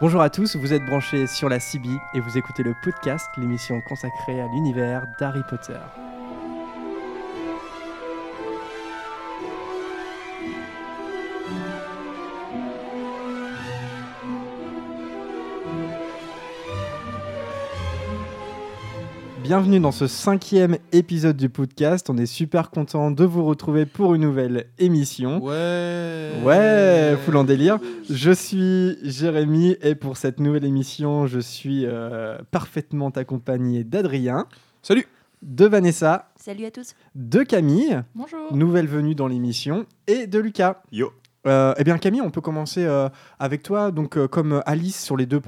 Bonjour à tous, vous êtes branchés sur la CB et vous écoutez le podcast, l'émission consacrée à l'univers d'Harry Potter. Bienvenue dans ce cinquième épisode du podcast. On est super content de vous retrouver pour une nouvelle émission. Ouais. Ouais, full en délire. Je suis Jérémy et pour cette nouvelle émission, je suis euh, parfaitement accompagné d'Adrien, Salut. de Vanessa, Salut à tous. de Camille, Bonjour. nouvelle venue dans l'émission, et de Lucas. Yo. Euh, eh bien Camille, on peut commencer euh, avec toi. Donc euh, comme Alice sur les deux,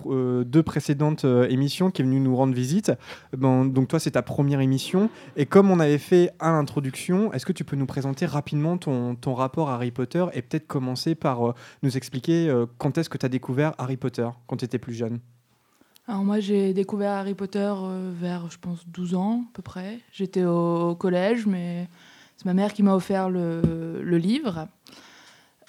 deux précédentes émissions qui est venue nous rendre visite. Ben, donc toi c'est ta première émission. Et comme on avait fait à l'introduction, est-ce que tu peux nous présenter rapidement ton, ton rapport à Harry Potter et peut-être commencer par nous expliquer quand est-ce que tu as découvert Harry Potter quand tu étais plus jeune? Alors moi j'ai découvert Harry Potter vers je pense 12 ans à peu près. J'étais au, au collège mais c'est ma mère qui m'a offert le, le livre.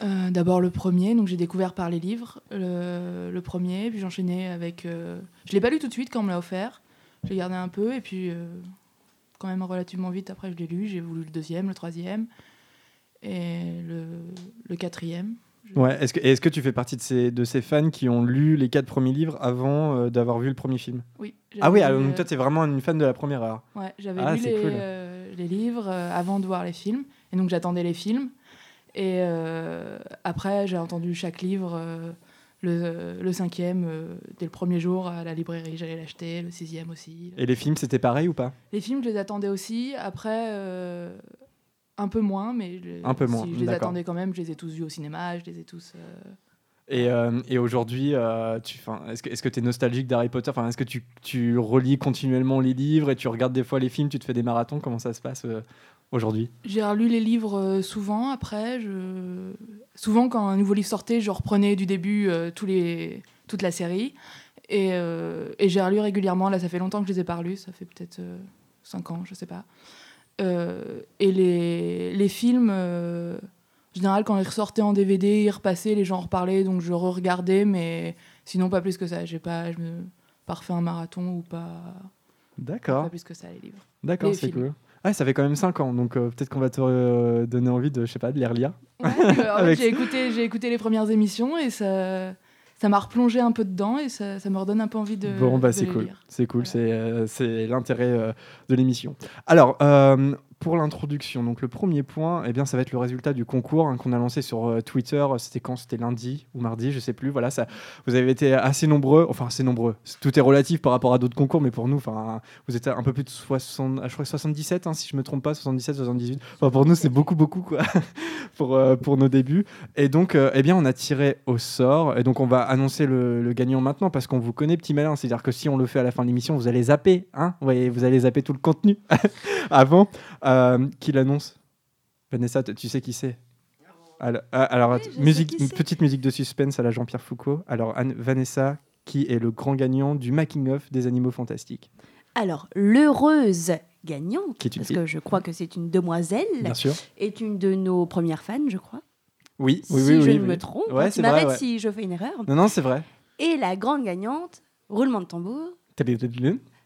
Euh, D'abord le premier, donc j'ai découvert par les livres le, le premier, puis j'enchaînais avec... euh, Je l'ai pas lu tout de suite quand on me l'a offert, j'ai gardé un peu et puis euh, quand même relativement vite après je l'ai lu, j'ai voulu le deuxième, le troisième et le, le quatrième. Je- Ouais. Est-ce que, est-ce que tu fais partie de ces, de ces fans qui ont lu les quatre premiers livres avant euh, d'avoir vu le premier film? Oui. Ah oui, alors lu, donc toi tu es vraiment une fan de la première heure. Ouais, j'avais Ah, lu les, cool. les livres avant de voir les films. Et donc j'attendais les films. Et euh, après, j'ai entendu chaque livre. euh, le, le cinquième, euh, dès le premier jour à la librairie, j'allais l'acheter. Le sixième aussi. Et les films c'était pareil ou pas? Les films, je les attendais aussi. Après, euh, un peu moins, mais je, Un peu moins, si je les attendais quand même. Je les ai tous vus au cinéma. Je les ai tous. euh, Et, et aujourd'hui, est-ce que tu es nostalgique d'Harry Potter? Est-ce que tu, tu relis continuellement les livres et tu regardes des fois les films, tu te fais des marathons? Comment ça se passe aujourd'hui? J'ai relu les livres euh, souvent après. Je... Souvent, quand un nouveau livre sortait, je reprenais du début euh, tous les... toute la série. Et, euh, et j'ai relu régulièrement. Là, ça fait longtemps que je les ai pas relus. Ça fait peut-être 5 ans, je sais pas. Et les, les films, en général, quand ils ressortaient en DVD, ils repassaient, les gens en reparlaient. Donc je re-regardais, mais sinon, pas plus que ça. J'ai pas, je me... pas refait un marathon ou pas, D'accord, pas plus que ça, les livres. d'accord, c'est cool. Ah, ça fait quand même 5 ans, donc euh, peut-être qu'on va te euh, donner envie de, je sais pas, de les relire. Ouais, Avec- j'ai écouté, j'ai écouté les premières émissions et ça, ça m'a replongé un peu dedans et ça, ça me redonne un peu envie de. bon, bah c'est cool, c'est cool, Voilà. c'est euh, c'est l'intérêt de l'émission. Alors, pour l'introduction, donc le premier point, eh bien, ça va être le résultat du concours hein, qu'on a lancé sur euh, Twitter. C'était quand? C'était lundi ou mardi, je sais plus. Voilà, ça, vous avez été assez nombreux, enfin assez nombreux. Tout est relatif par rapport à d'autres concours, mais pour nous, enfin, vous êtes un peu plus de 60, ah, je crois 77, hein, si je me trompe pas, 77, 78. Enfin, pour nous, c'est beaucoup, beaucoup quoi, pour euh, pour nos débuts. Et donc, euh, eh bien, on a tiré au sort. Et donc, on va annoncer le, gagnant maintenant parce qu'on vous connaît, petit malin. C'est-à-dire que si on le fait à la fin de l'émission, vous allez zapper, hein vous, voyez, vous allez zapper tout le contenu avant. Euh, qui l'annonce? Vanessa, tu sais qui c'est? Alors, euh, alors, Oui, musique, petite musique de suspense à la Jean-Pierre Foucault. Alors, Anne- Vanessa, qui est le grand gagnant du making-of des Animaux Fantastiques Alors, l'heureuse gagnante, Qui parce fille. que je crois que c'est une demoiselle, Bien sûr. est une de nos premières fans, je crois. Oui, si oui, oui. je oui, ne oui. me trompe. Ouais, hein, c'est tu m'arrêtes ouais. si je fais une erreur. Non, non, c'est vrai. Et la grande gagnante, roulement de tambour,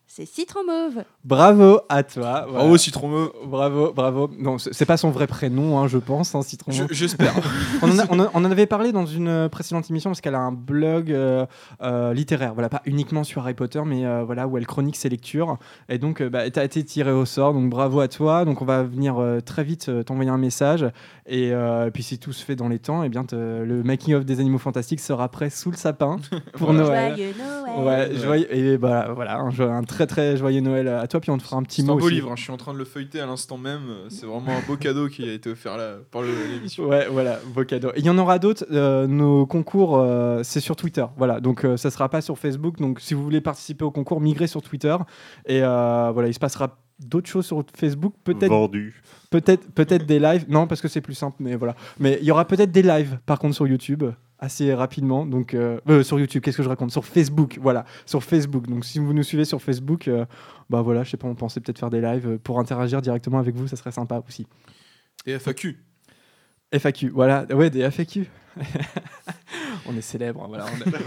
c'est Citron Mauve. Bravo à toi. voilà. Bravo, Citron Mauve. Bravo, bravo. Non, c'est pas son vrai prénom, hein, je pense, hein, Citron. Je- J'espère. on, en a- on en- on en avait parlé dans une euh, précédente émission parce qu'elle a un blog euh, euh, littéraire, voilà, pas uniquement sur Harry Potter, mais euh, voilà où elle chronique ses lectures. Et donc, euh, bah, tu as été tiré au sort, donc bravo à toi. Donc, on va venir euh, très vite euh, t'envoyer un message. Et, euh, puis, si tout se fait dans les temps, et bien, le making of des Animaux Fantastiques sera prêt sous le sapin pour Noël. Joyeux Noël. Ouais, Ouais. joyeux, et bah, voilà, un très très joyeux Noël à toi. Puis on te fera un petit C'est mot. un beau aussi. livre, hein, je suis en train de le feuilleter à l'instant même. C'est vraiment un beau cadeau qui a été offert là, par l'émission. Ouais, voilà, beau cadeau. Et Il y en aura d'autres. euh, nos concours, euh, c'est sur Twitter. Voilà, donc euh, ça sera pas sur Facebook. Donc si vous voulez participer au concours, migrez sur Twitter. Et euh, voilà, il se passera d'autres choses sur Facebook. Peut-être, Vendu. peut-être, peut-être des lives. Non, parce que c'est plus simple. Mais voilà. Mais il y aura peut-être des lives, par contre, sur YouTube assez rapidement. Donc euh, euh, sur YouTube, qu'est-ce que je raconte? Sur Facebook, voilà, sur Facebook. Donc si vous nous suivez sur Facebook, euh, bah voilà, je sais pas, on pensait peut-être faire des lives euh, pour interagir directement avec vous. Ça serait sympa aussi. Et FAQ. FAQ, voilà, ouais, des FAQ. on est célèbre, hein, voilà.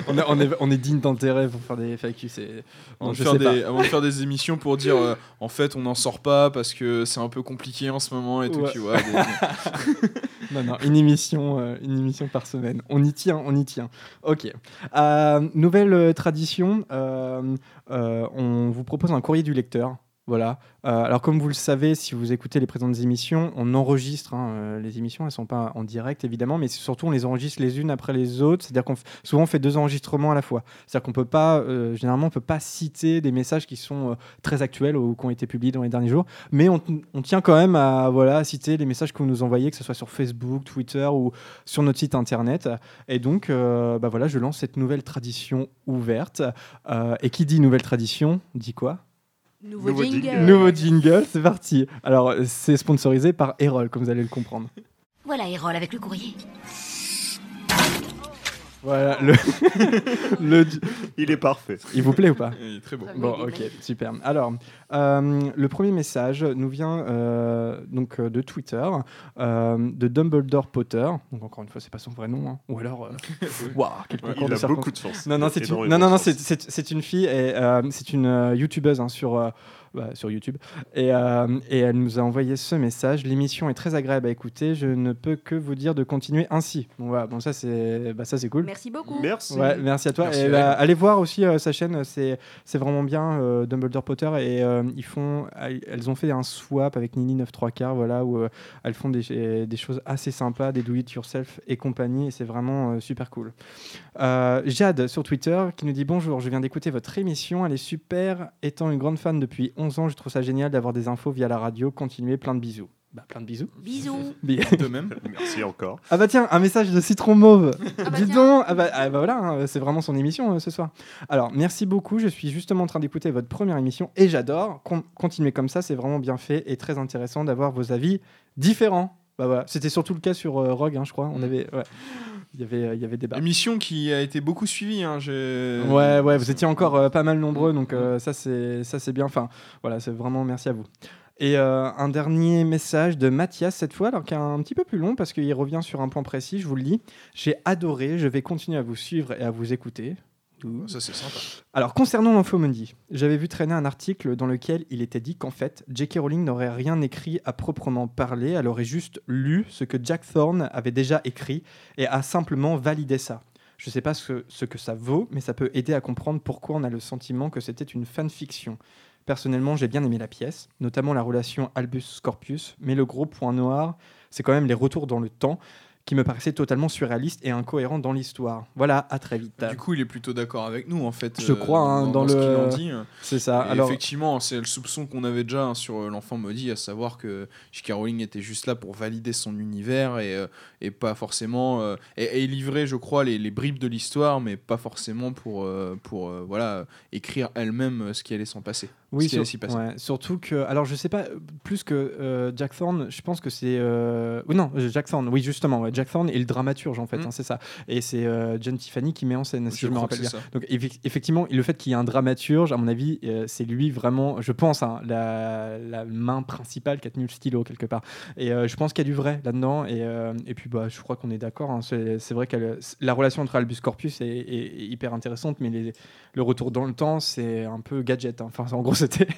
on, est, on, est, on, est, digne d'intérêt pour faire des FAQ. C'est avant, de faire des émissions pour dire euh, en fait on n'en sort pas parce que c'est un peu compliqué en ce moment et tout, tu vois. non, non, une émission, euh, une émission par semaine. On y tient, on y tient. Ok. Euh, nouvelle tradition, on vous propose un courrier du lecteur. Voilà. Euh, alors, comme vous le savez, si vous écoutez les présentes émissions, on enregistre hein, euh, les émissions. Elles ne sont pas en direct, évidemment, mais surtout, on les enregistre les unes après les autres. C'est-à-dire qu'on souvent on fait deux enregistrements à la fois. C'est-à-dire qu'on peut pas, euh, généralement, on peut pas citer des messages qui sont très actuels ou qui ont été publiés dans les derniers jours, mais on, tient quand même à voilà citer les messages que vous nous envoyez, que ce soit sur Facebook, Twitter ou sur notre site internet. Et donc, bah voilà, je lance cette nouvelle tradition ouverte. et qui dit nouvelle tradition dit quoi? Nouveau, jingle. Nouveau jingle, c'est parti. Alors, c'est sponsorisé par Erol, comme vous allez le comprendre. Voilà Erol avec le courrier. Voilà, le, le, Il est parfait. Il vous plaît ou pas Il est très beau. Bon, ok, super. Alors, euh, le premier message nous vient euh, donc euh, de Twitter, de Dumbledore Potter. Donc encore une fois, c'est pas son vrai nom, hein. ou alors, waouh, il a beaucoup de chance. Non, non, c'est une, non, non, non, c'est une fille et c'est une youtubeuse hein, sur bah, sur YouTube. Et, euh, et, elle nous a envoyé ce message. L'émission est très agréable à écouter. Je ne peux que vous dire de continuer ainsi. Bon, voilà. bon ça c'est bah, ça c'est cool. Merci beaucoup. Merci. Ouais, merci à toi. et bah, allez voir aussi euh, sa chaîne. C'est c'est vraiment bien euh, Dumbledore Potter et ils font elles ont fait un swap avec Nini 9 3 quarts voilà où elles font des, des, choses assez sympas, des do it yourself et compagnie. Et c'est vraiment super cool. Jade sur Twitter qui nous dit bonjour. Je viens d'écouter votre émission. Elle est super. Étant une grande fan depuis 11 ans, je trouve ça génial d'avoir des infos via la radio. Continuez, plein de bisous. Bah, plein de bisous. Bisous. de même. Merci encore. Ah bah tiens, un message de Citron Mauve. Ah bah Dis donc. Ah bah, ah bah voilà, hein, c'est vraiment son émission euh, ce soir. Alors, merci beaucoup. Je suis justement en train d'écouter votre première émission et j'adore. continuez comme ça, c'est vraiment bien fait et très intéressant d'avoir vos avis différents. Bah voilà, c'était surtout le cas sur euh, Rogue, hein, je crois. On mm. avait, ouais. il y avait, il y avait des Émission qui a été beaucoup suivie. Hein, ouais, ouais, vous étiez encore euh, pas mal nombreux, donc euh, ça c'est, ça c'est bien. Enfin, voilà, c'est vraiment merci à vous. Et un dernier message de Mathias cette fois, alors qui est un petit peu plus long parce qu'il revient sur un point précis. Je vous le dis. J'ai adoré. Je vais continuer à vous suivre et à vous écouter. Ça, c'est sympa. Alors, concernant l'infomondi, j'avais vu traîner un article dans lequel il était dit qu'en fait, J.K. Rowling n'aurait rien écrit à proprement parler, elle aurait juste lu ce que Jack Thorne avait déjà écrit et a simplement validé ça. Je ne sais pas ce, ce, que ça vaut, mais ça peut aider à comprendre pourquoi on a le sentiment que c'était une fanfiction. Personnellement, j'ai bien aimé la pièce, notamment la relation Albus-Scorpius, mais le gros point noir, c'est quand même les retours dans le temps qui me paraissait totalement surréaliste et incohérent dans l'histoire. Voilà, à très vite. Du coup, il est plutôt d'accord avec nous, en fait. Je crois, hein, dans, le. Ce dit. C'est ça. Alors... Effectivement, c'est le soupçon qu'on avait déjà hein, sur euh, l'enfant maudit, à savoir que J.K. Rowling était juste là pour valider son univers et, euh, et pas forcément. Euh, et, livrer, je crois, les, les bribes de l'histoire, mais pas forcément pour, pour voilà, écrire elle-même ce qui allait s'en passer. Oui, surtout que. Alors, je sais pas, plus que Jack Thorne, je pense que c'est. non, Jack Thorne, oui, justement. Jack Thorne est le dramaturge en fait, mm. hein, c'est ça. Et c'est euh, John Tiffany qui met en scène, si je, me rappelle bien. Donc effectivement, le fait qu'il y ait un dramaturge, à mon avis, euh, c'est lui vraiment, je pense, hein, la, main principale qui a tenu le stylo quelque part. Et euh, je pense qu'il y a du vrai là-dedans. Et, et, puis bah, je crois qu'on est d'accord. Hein, c'est vrai que la relation entre Albus Corpus est, hyper intéressante, mais le retour dans le temps, c'est un peu gadget. Enfin, en gros, c'était.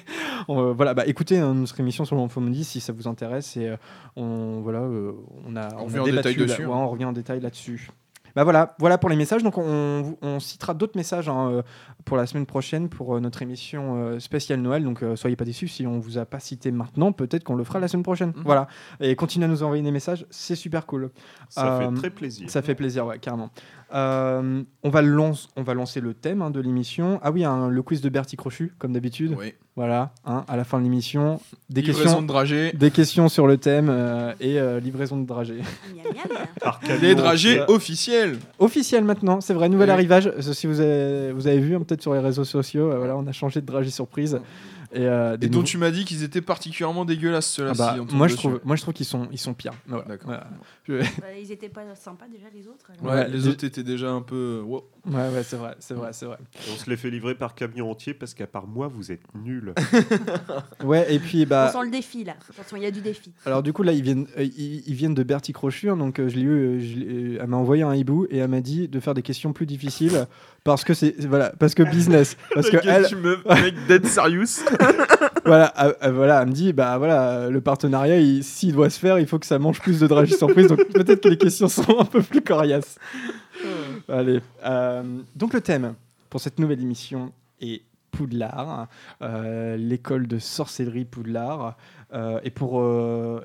voilà, bah, écoutez notre émission sur l'infomondi si ça vous intéresse. Et on, voilà, on a, on, on a débattu on revient en détail là-dessus. Bah voilà, voilà pour les messages. Donc on, citera d'autres messages hein, euh, pour la semaine prochaine pour euh, notre émission euh, spéciale Noël. Donc soyez pas déçus si on vous a pas cité maintenant, peut-être qu'on le fera la semaine prochaine. Mhm. Voilà. Et continuez à nous envoyer des messages, c'est super cool. Ça fait très plaisir. Ça fait plaisir, ouais, carrément. On, va on va lancer le thème hein, de l'émission. Ah oui, hein, le quiz de Bertie Crochu, comme d'habitude. Oui. Voilà, hein, à la fin de l'émission, des questions, de dragées. des questions sur le thème euh, et euh, livraison de dragées. Des dragées officiels. Officiel maintenant, c'est vrai, nouvel arrivage. Si vous avez, vous avez vu, hein, peut-être sur les réseaux sociaux, euh, voilà, on a changé de dragée surprise. Et, dont tu m'as dit qu'ils étaient particulièrement dégueulasses ceux-là. Ah bah, moi, je trouve, moi je trouve qu'ils sont, ils sont pires. Bah, ils étaient pas sympas déjà les autres. Ouais, les, autres étaient déjà un peu. Ouais, ouais, c'est vrai, c'est vrai, c'est vrai. on se les fait livrer par camion entier parce qu'à part moi, vous êtes nuls. ouais, et puis bah. On sent le défi là. Attention, il y a du défi. Alors du coup là, ils viennent, euh, ils, viennent de Bertie Crochure, donc euh, je l'ai eu, elle m'a envoyé un hibou et elle m'a dit de faire des questions plus difficiles parce que c'est voilà, parce que business, parce que elle. Tu me mec dead serious. voilà, voilà, elle me dit bah voilà, le partenariat, s'il doit se faire, il faut que ça mange plus de dragées surprise, donc peut-être que les questions sont un peu plus coriaces. Allez. Euh, donc le thème pour cette nouvelle émission est Poudlard, euh, l'école de sorcellerie Poudlard. Euh, et pour,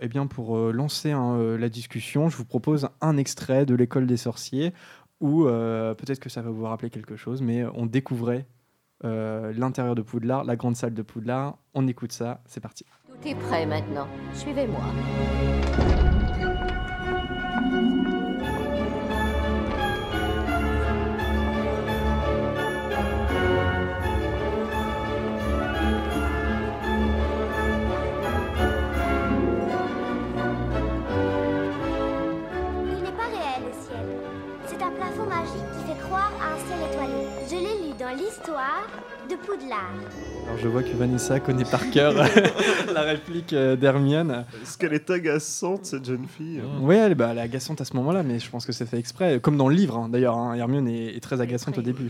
eh bien pour lancer hein, la discussion, je vous propose un extrait de l'école des sorciers où peut-être que ça va vous rappeler quelque chose, mais on découvrait l'intérieur de Poudlard, la grande salle de Poudlard. On écoute ça, c'est parti. Tout est prêt maintenant. Suivez-moi. Je vois que Vanessa connaît par cœur la réplique euh, d'Hermione. Est-ce qu'elle est agaçante cette jeune fille Oui, elle, bah, elle, est agaçante à ce moment-là, mais je pense que c'est fait exprès, comme dans le livre hein, d'ailleurs. Hein, Hermione est, très agaçante au début.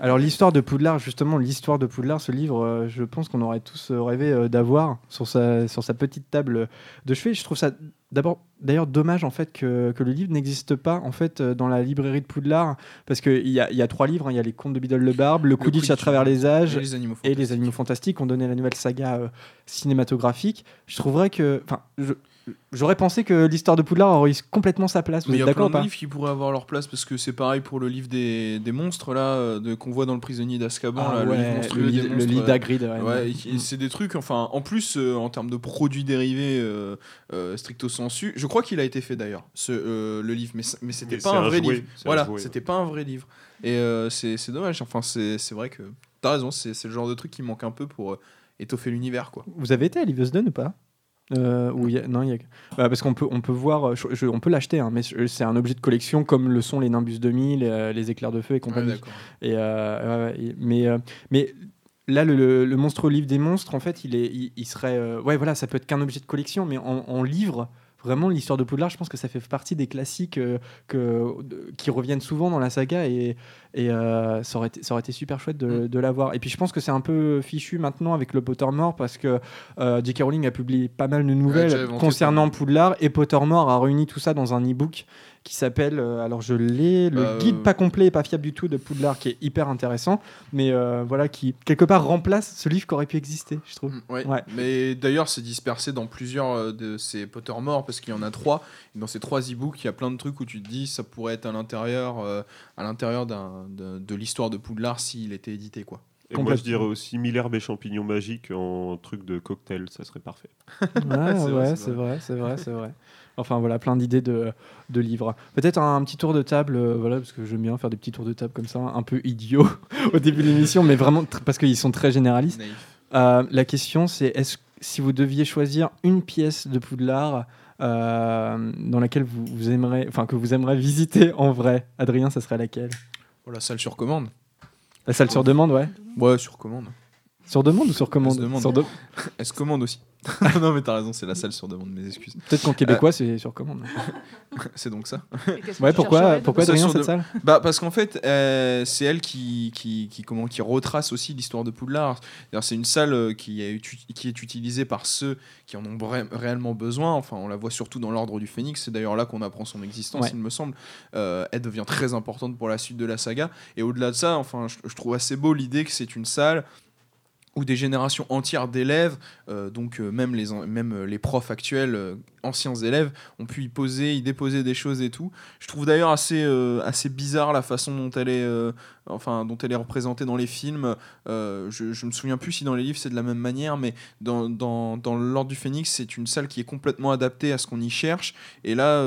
Alors l'histoire de Poudlard, justement, l'histoire de Poudlard, ce livre, euh, je pense qu'on aurait tous euh, rêvé d'avoir sur sa, sur sa petite table de chevet. Je trouve ça D'abord, d'ailleurs, dommage en fait que, que le livre n'existe pas en fait euh, dans la librairie de Poudlard parce qu'il y a, y a trois livres. Hein. Il y a les Contes de Biddle le Barbe, le, Quidditch à travers les âges et les Animaux Fantastiques. ont donné la nouvelle saga euh, cinématographique. Je trouverais que, enfin, J'aurais pensé que l'histoire de Poudlard aurait eu complètement sa place. Vous mais il y a plein de livres qui pourraient avoir leur place parce que c'est pareil pour le livre des, des monstres là euh, de, qu'on voit dans le prisonnier d'Azkaban ah le livre monstrueux des monstres. Le d'Agrid. Ouais, c'est des trucs. Enfin, en plus euh, en termes de produits dérivés euh, stricto sensu, je crois qu'il a été fait d'ailleurs ce le livre, mais mais c'était pas un, vrai livre. Voilà, c'était pas un vrai livre. Et c'est dommage. Enfin, c'est vrai que t'as raison. C'est le genre de truc qui manque un peu pour étoffer l'univers quoi. Vous avez été à Livesden ou pas? Euh, non, y a... Bah, parce qu'on peut, on peut voir, on peut l'acheter, hein, mais c'est un objet de collection comme le sont les Nimbus 2000, euh, les éclairs de feu et compagnie. et, euh, mais, euh, mais là, le, le, monstre livre des monstres, en fait, il, est, il, serait. ouais, voilà, ça peut être qu'un objet de collection, mais en livre, vraiment l'histoire de Poudlard, je pense que ça fait partie des classiques euh, que, qui reviennent souvent dans la saga et, et euh, ça, aurait été, ça aurait été super chouette de, mm. de l'avoir. Et puis je pense que c'est un peu fichu maintenant avec le Pottermore parce que euh, J.K. Rowling a publié pas mal de nouvelles concernant Poudlard et Pottermore a réuni tout ça dans un e-book qui s'appelle, euh, alors je l'ai, le euh, guide pas complet et pas fiable du tout de Poudlard, qui est hyper intéressant, mais euh, voilà, qui quelque part remplace ce livre qui aurait pu exister, je trouve. Mm, ouais. Mais d'ailleurs, c'est dispersé dans plusieurs de ces Pottermore, parce qu'il y en a trois. Et dans ces trois e-books, il y a plein de trucs où tu te dis, ça pourrait être à l'intérieur, à l'intérieur de, de l'histoire de Poudlard s'il était édité, quoi. Et moi, je dirais aussi mille herbes et champignons magiques en truc de cocktail, ça serait parfait. ouais, c'est vrai, c'est vrai, c'est vrai. Enfin voilà, plein d'idées de, de, livres. Peut-être un, petit tour de table, euh, voilà, parce que j'aime bien faire des petits tours de table comme ça, un peu idiots au début de l'émission, mais vraiment parce qu'ils sont très généralistes. Euh, la question, c'est est-ce si vous deviez choisir une pièce de Poudlard euh, dans laquelle vous, vous aimeriez, enfin que vous aimeriez visiter en vrai, Adrien, ça serait laquelle? Oh, La salle sur commande. La salle sur demande, ouais. Ouais, sur commande. Sur demande ou sur commande Elle se commande aussi. non, mais t'as raison, c'est la salle sur demande, mes excuses. Peut-être qu'en québécois, euh, c'est sur commande. c'est donc ça. Ouais, pourquoi, pourquoi Adrien, cette salle bah, Parce qu'en fait, euh, c'est elle qui, qui, qui, comment, qui retrace aussi l'histoire de Poudlard. C'est une salle euh, qui est, qui est utilisée par ceux qui en ont réellement besoin. Enfin, on la voit surtout dans l'ordre du Phénix. C'est d'ailleurs là qu'on apprend son existence, il me semble. elle devient très importante pour la suite de la saga. Et au-delà de ça, enfin, je trouve assez beau l'idée que c'est une salle où des générations entières d'élèves, euh, donc euh, même, les, même euh, les profs actuels, anciens élèves, ont pu y poser, y déposer des choses et tout. Je trouve d'ailleurs assez, assez bizarre la façon dont elle est, enfin, dont elle est représentée dans les films. je, ne me souviens plus si dans les livres c'est de la même manière, mais dans, dans, dans l'Ordre du Phénix, c'est une salle qui est complètement adaptée à ce qu'on y cherche. Et là,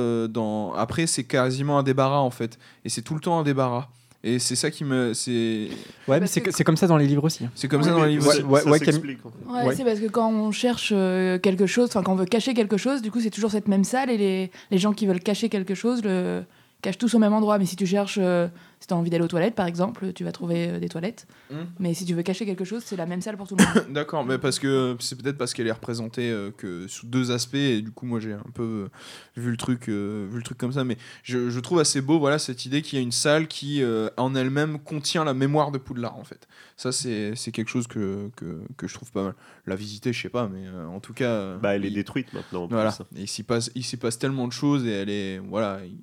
après, c'est quasiment un débarras en fait. Et c'est tout le temps un débarras. Et c'est ça qui me. C'est... Ouais, mais c'est, comme ça dans les livres aussi. Hein. C'est comme ça dans les livres aussi. Ouais, ouais, c'est parce que quand on cherche euh, quelque chose, enfin quand on veut cacher quelque chose, du coup c'est toujours cette même salle et les, les gens qui veulent cacher quelque chose le cachent tous au même endroit. Mais si tu cherches euh, Si tu as envie d'aller aux toilettes, par exemple, tu vas trouver euh, des toilettes. Hmm. Mais si tu veux cacher quelque chose, c'est la même salle pour tout le monde. D'accord, mais parce que c'est peut-être parce qu'elle est représentée euh, que sous deux aspects et du coup moi j'ai un peu euh, vu le truc euh, vu le truc comme ça mais je, je trouve assez beau voilà cette idée qu'il y a une salle qui euh, en elle-même contient la mémoire de Poudlard en fait. Ça c'est c'est quelque chose que, que, que je trouve pas mal. La visiter, je sais pas mais euh, en tout cas euh, Bah, elle est il- détruite maintenant. en voilà, plus. et il s'y passe il s'y passe tellement de choses et elle est voilà il-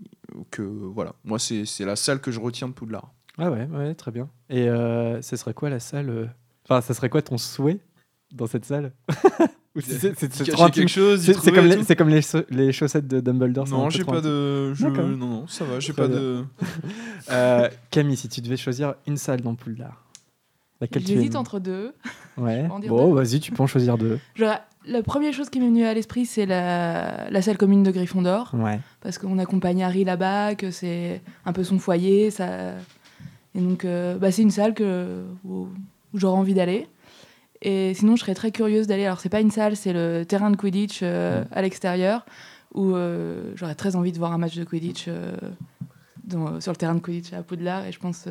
que voilà, moi c'est c'est la salle que je retiens de Poudlard. Ah ouais, ouais, très bien. Et euh, ce serait quoi la salle euh, Enfin, ça serait quoi ton souhait dans cette salle? C'est- quelque chose, C'est comme, les, comme chaussettes de Dumbledore. Non, j'ai pas de je... Non non, ça va, j'ai pas bien. de Euh, Camille, si tu devais choisir une salle dans Poudlard, laquelle tu J'hésite entre deux. Ouais. Bon, vas-y, tu peux en choisir deux. La première chose qui m'est venue à l'esprit, c'est la, la salle commune de Gryffondor. Ouais. Parce qu'on accompagne Harry là-bas, que c'est un peu son foyer. Ça... Et donc, euh, bah, c'est une salle que, où, où j'aurais envie d'aller. Et sinon, je serais très curieuse d'aller. Alors, c'est pas une salle, c'est le terrain de Quidditch euh, Mm. à l'extérieur, où euh, j'aurais très envie de voir un match de Quidditch dans- sur le terrain de Quidditch à Poudlard. Et je pense,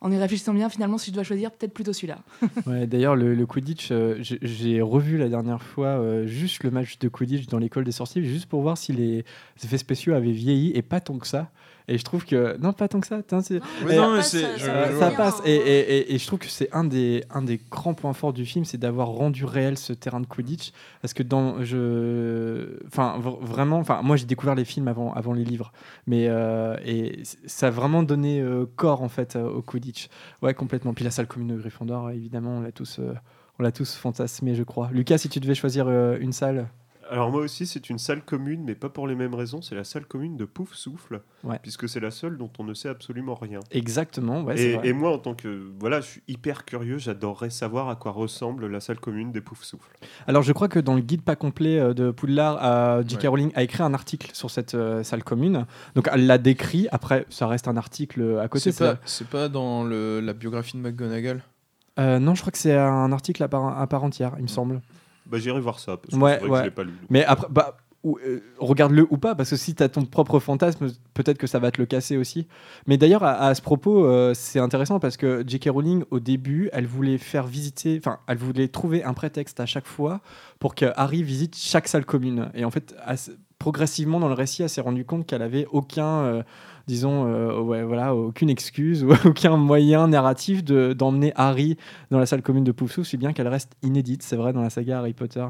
en y réfléchissant bien, finalement, si je dois choisir, peut-être plutôt celui-là. Ouais, D'ailleurs, le, le Quidditch, euh, j'ai- revu la dernière fois euh, juste le match de Quidditch dans l'école des sorciers, juste pour voir si les effets spéciaux avaient vieilli, et pas tant que ça. Et je trouve que. Non, pas tant que ça. Tain, Mais Et- non, mais passe, ça je- passe ça. Et, et- et- et je trouve que c'est un des, un des grands points forts du film, c'est d'avoir rendu réel ce terrain de Quidditch. Parce que dans. Je... Enfin, vraiment. Enfin, moi, j'ai découvert les films avant, avant les livres. Mais. euh, et ça a vraiment donné euh, corps, en fait, euh, au Quidditch. Ouais, complètement. Puis la salle commune de Gryffondor, évidemment, on l'a tous. euh, on l'a tous fantasmé, je crois. Lucas, si tu devais choisir euh, une salle. Alors moi aussi, c'est une salle commune, mais pas pour les mêmes raisons. C'est la salle commune de Pouf Souffle, Ouais. puisque c'est la seule dont on ne sait absolument rien. Exactement, ouais, et, vrai. et moi, en tant que voilà, je suis hyper curieux. J'adorerais savoir à quoi ressemble la salle commune des Pouf Souffle. Alors, je crois que dans le guide pas complet euh, de Poudlard, euh, J.K. Ouais. Rowling a écrit un article sur cette euh, salle commune. Donc, elle l'a décrit. Après, ça reste un article à côté. C'est pas, c'est pas dans le, la biographie de McGonagall? Euh, non, je crois que c'est un article à part, à part entière, il me semble. Bah, j'irai voir ça parce que Ouais, que ouais. je l'ai pas lu. Mais après, bah, euh, regarde-le ou pas, parce que si tu as ton propre fantasme, peut-être que ça va te le casser aussi. Mais d'ailleurs, à, à ce propos, euh, c'est intéressant parce que J.K. Rowling, au début, elle voulait faire visiter, enfin, elle voulait trouver un prétexte à chaque fois pour que Harry visite chaque salle commune. Et en fait, progressivement dans le récit, elle s'est rendue compte qu'elle avait aucun, euh, disons, euh, ouais, voilà, aucune excuse ou aucun moyen narratif de- d'emmener Harry dans la salle commune de Poufsouffle, si bien qu'elle reste inédite, c'est vrai, dans la saga Harry Potter.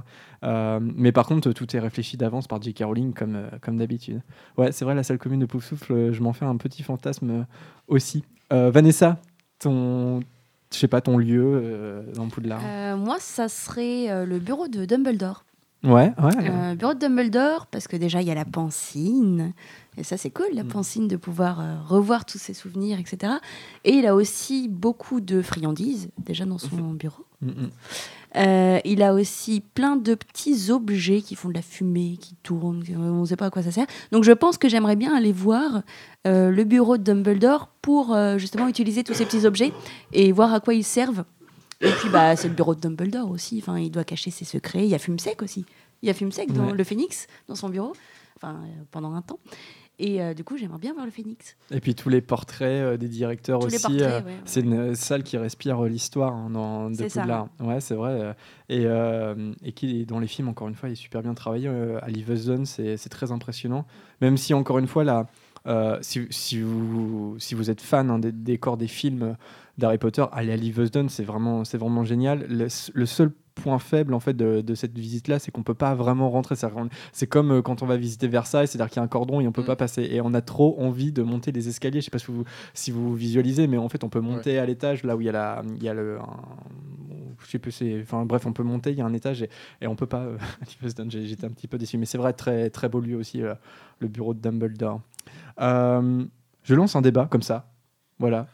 Euh, mais par contre, tout est réfléchi d'avance par J.K. Rowling, comme, euh, comme d'habitude. Ouais, c'est vrai, la salle commune de Poufsouffle, je m'en fais un petit fantasme aussi. Euh, Vanessa, ton, je sais pas, ton lieu euh, dans Poudlard Euh, moi, ça serait euh, le bureau de Dumbledore. Ouais, ouais. Bureau de Dumbledore, parce que déjà, il y a la pancine. Et ça, c'est cool, la Mm. pancine, de pouvoir euh, revoir tous ses souvenirs, etc. Et il a aussi beaucoup de friandises, déjà dans son bureau. Mm, mm. Euh, il a aussi plein de petits objets qui font de la fumée, qui tournent, on ne sait pas à quoi ça sert. Donc je pense que j'aimerais bien aller voir euh, le bureau de Dumbledore pour justement utiliser tous ces petits objets et voir à quoi ils servent. Et puis bah, c'est le bureau de Dumbledore aussi, enfin, il doit cacher ses secrets. Il y a Fumsec aussi. Il y a Fumsec dans Ouais. le Phénix, dans son bureau, enfin, pendant un temps. Et euh, du coup, j'aimerais bien voir le Phénix. Et puis tous les portraits euh, des directeurs Tous aussi. euh, ouais, ouais. C'est une salle qui respire l'histoire hein, de C'est ça. Poudlard. Ouais, c'est vrai. et, et qui, dans les films, encore une fois, il est super bien travaillé. À Leavesden, c'est très impressionnant. Même si, encore une fois, là, si, si, vous, si vous êtes fan hein, des décors des films d'Harry Potter, aller à Leavesden, c'est vraiment, c'est vraiment génial. Le, le seul point faible en fait de, de cette visite là c'est qu'on peut pas vraiment rentrer. C'est comme euh, quand on va visiter Versailles c'est à dire qu'il y a un cordon et on peut Mm. pas passer. Et on a trop envie de monter les escaliers. Je sais pas si vous, si vous visualisez mais en fait on peut monter à l'étage là où il y a la il y a le un- je sais plus c'est enfin bref on peut monter il y a un étage et, et on peut pas euh, j'étais un petit peu déçu. Mais c'est vrai très très beau lieu aussi euh, le bureau de Dumbledore. Euh, je lance un débat comme ça. Voilà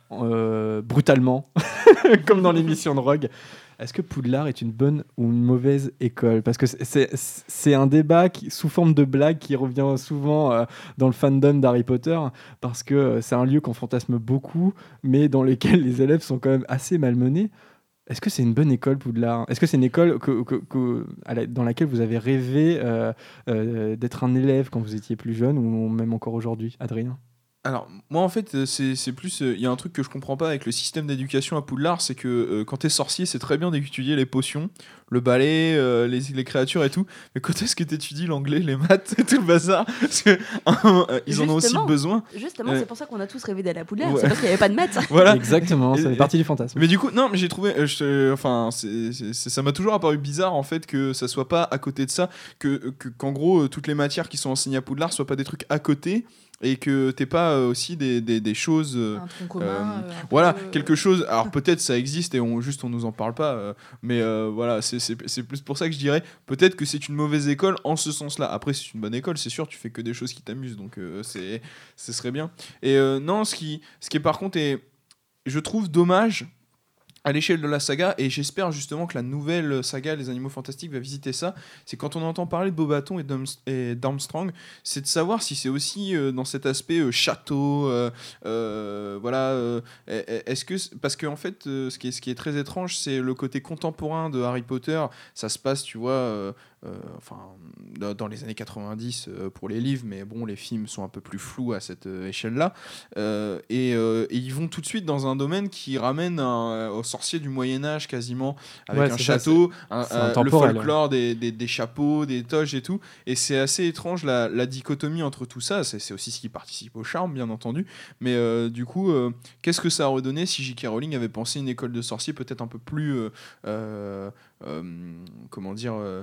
brutalement comme dans l'émission de Rogue est-ce que Poudlard est une bonne ou une mauvaise école? Parce que c'est- un débat sous forme de blague qui revient souvent euh, dans le fandom d'Harry Potter, parce que euh, c'est un lieu qu'on fantasme beaucoup, mais dans lequel les élèves sont quand même assez malmenés. Est-ce que c'est une bonne école, Poudlard? Est-ce que c'est une école que, dans laquelle vous avez rêvé euh, d'être un élève quand vous étiez plus jeune, ou même encore aujourd'hui, Adrien? Alors, moi, en fait, euh, c'est c'est plus. euh, Il y a un truc que je comprends pas avec le système d'éducation à Poudlard, c'est que euh, quand t'es sorcier, c'est très bien d'étudier les potions, le balai, euh, les, les créatures et tout. Mais quand est-ce que t'étudies l'anglais, les maths et tout le bazar? Parce que euh, ils en ont aussi besoin. Justement, Euh, c'est pour ça qu'on a tous rêvé d'aller à Poudlard, ouais. c'est parce qu'il n'y avait pas de maths. Voilà. Exactement, ça fait partie du fantasme. Mais du coup, non, mais j'ai trouvé, euh, je enfin, ça m'a toujours apparu bizarre en fait que ça soit pas à côté de ça, que que- qu'en gros toutes les matières qui sont enseignées à Poudlard soient pas des trucs à côté et que t'aies pas euh, aussi des, des, des choses. euh, Un tronc commun. euh, voilà, peu- quelque chose. Alors peut-être ça existe et on juste on nous en parle pas, mais voilà, c'est- plus pour ça que je dirais peut-être que c'est une mauvaise école en ce sens-là. Après c'est une bonne école, c'est sûr, tu fais que des choses qui t'amusent, donc c'est ce serait bien. Et non, ce qui ce qui est par contre est, je trouve dommage à l'échelle de la saga, et j'espère justement que la nouvelle saga Les Animaux Fantastiques va visiter ça, c'est quand on entend parler de Bobaton et et d'Armstrong, c'est de savoir si c'est aussi euh, dans cet aspect euh, château, euh, voilà, est-ce que, parce qu'en fait, euh, ce, qui est, ce qui est très étrange, c'est le côté contemporain de Harry Potter, ça se passe, tu vois, enfin, dans les années 90 euh, pour les livres, mais bon, les films sont un peu plus flous à cette euh, échelle-là. Euh, et, euh, et ils vont tout de suite dans un domaine qui ramène un- au sorcier du Moyen Âge quasiment, avec Ouais, un ça, château, un- un- le folklore des, des- des chapeaux, des toges et tout. Et c'est assez étrange la, la dichotomie entre tout ça. C'est aussi ce qui participe au charme, bien entendu. Mais euh, du coup, euh, qu'est-ce que ça aurait donné si J.K. Rowling avait pensé une école de sorciers peut-être un peu plus, euh, euh, euh, comment dire, euh,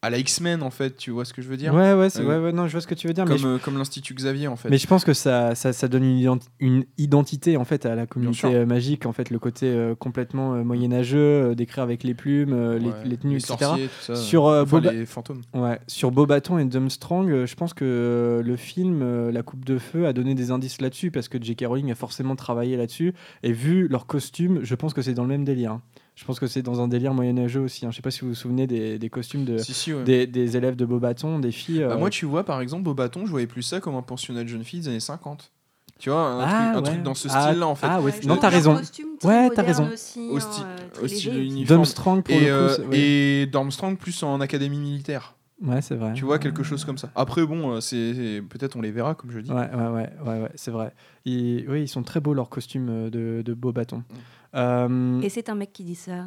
à la X-Men en fait, tu vois ce que je veux dire Ouais, ouais, Euh, ouais, ouais, non, je vois ce que tu veux dire. mais Comme, je- euh, comme l'Institut Xavier en fait. Mais je pense que ça, ça, ça donne une, identi- une identité en fait à la communauté euh, magique, en fait le côté euh, complètement moyenâgeux, décrit avec les plumes, les, tenues, les etc. sorciers, tout ça. Sur, Enfin, Boba- les fantômes. Ouais, sur Bobaton et Dumbstrong, je pense que le film La Coupe de Feu a donné des indices là-dessus parce que J.K. Rowling a forcément travaillé là-dessus et vu leurs costumes, je pense que c'est dans le même délire. hein. Je pense que c'est dans un délire moyenâgeux aussi. hein. Je sais pas si vous vous souvenez des, des costumes de, Si, si, ouais. des, des élèves de Bobaton, des filles. Bah, euh, moi, tu vois, par exemple, Beaubaton, je voyais plus ça comme un pensionnat de jeunes filles des années 50. Tu vois, un, Ah, truc, un ouais. truc dans ce Ah, style-là, en fait. Ah ouais, non, t'as raison. Ouais, t'as raison. Aussi, Au hein, style- euh, au style uniforme. Pour Et, le coup. euh, ouais. et Dormstrong plus en académie militaire. Ouais, c'est vrai. Tu vois, quelque chose comme ça. Après, bon, c'est c'est- peut-être on les verra, comme je dis. Ouais, ouais, ouais, ouais, ouais, c'est vrai. Ils, oui, ils sont très beaux leurs costumes de, de beau bâton. Euh, Et c'est un mec qui dit ça.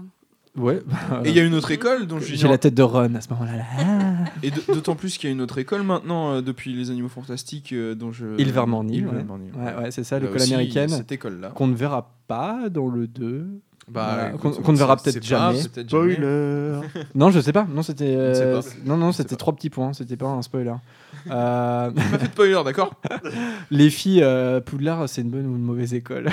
ouais. Et il y a une autre école dont je J'ai la tête de Ron à ce moment-là. là. Et d'autant plus qu'il y a une autre école maintenant, euh, depuis les animaux fantastiques, euh, dont je. Ilvermorny, ouais. Ilvermorny, Ouais, ouais, c'est ça, Là l'école américaine. Cette école-là. Qu'on ne verra pas dans le 2. Bah, qu'on- ne verra peut-être pas, jamais. jamais. Spoiler Non, je sais pas. Non, c'était. euh, pas. non, non, c'était pas. trois petits points. C'était pas un spoiler. Euh, m'as fait de spoiler, d'accord les filles, euh, Poudlard, c'est une bonne ou une mauvaise école? Bah,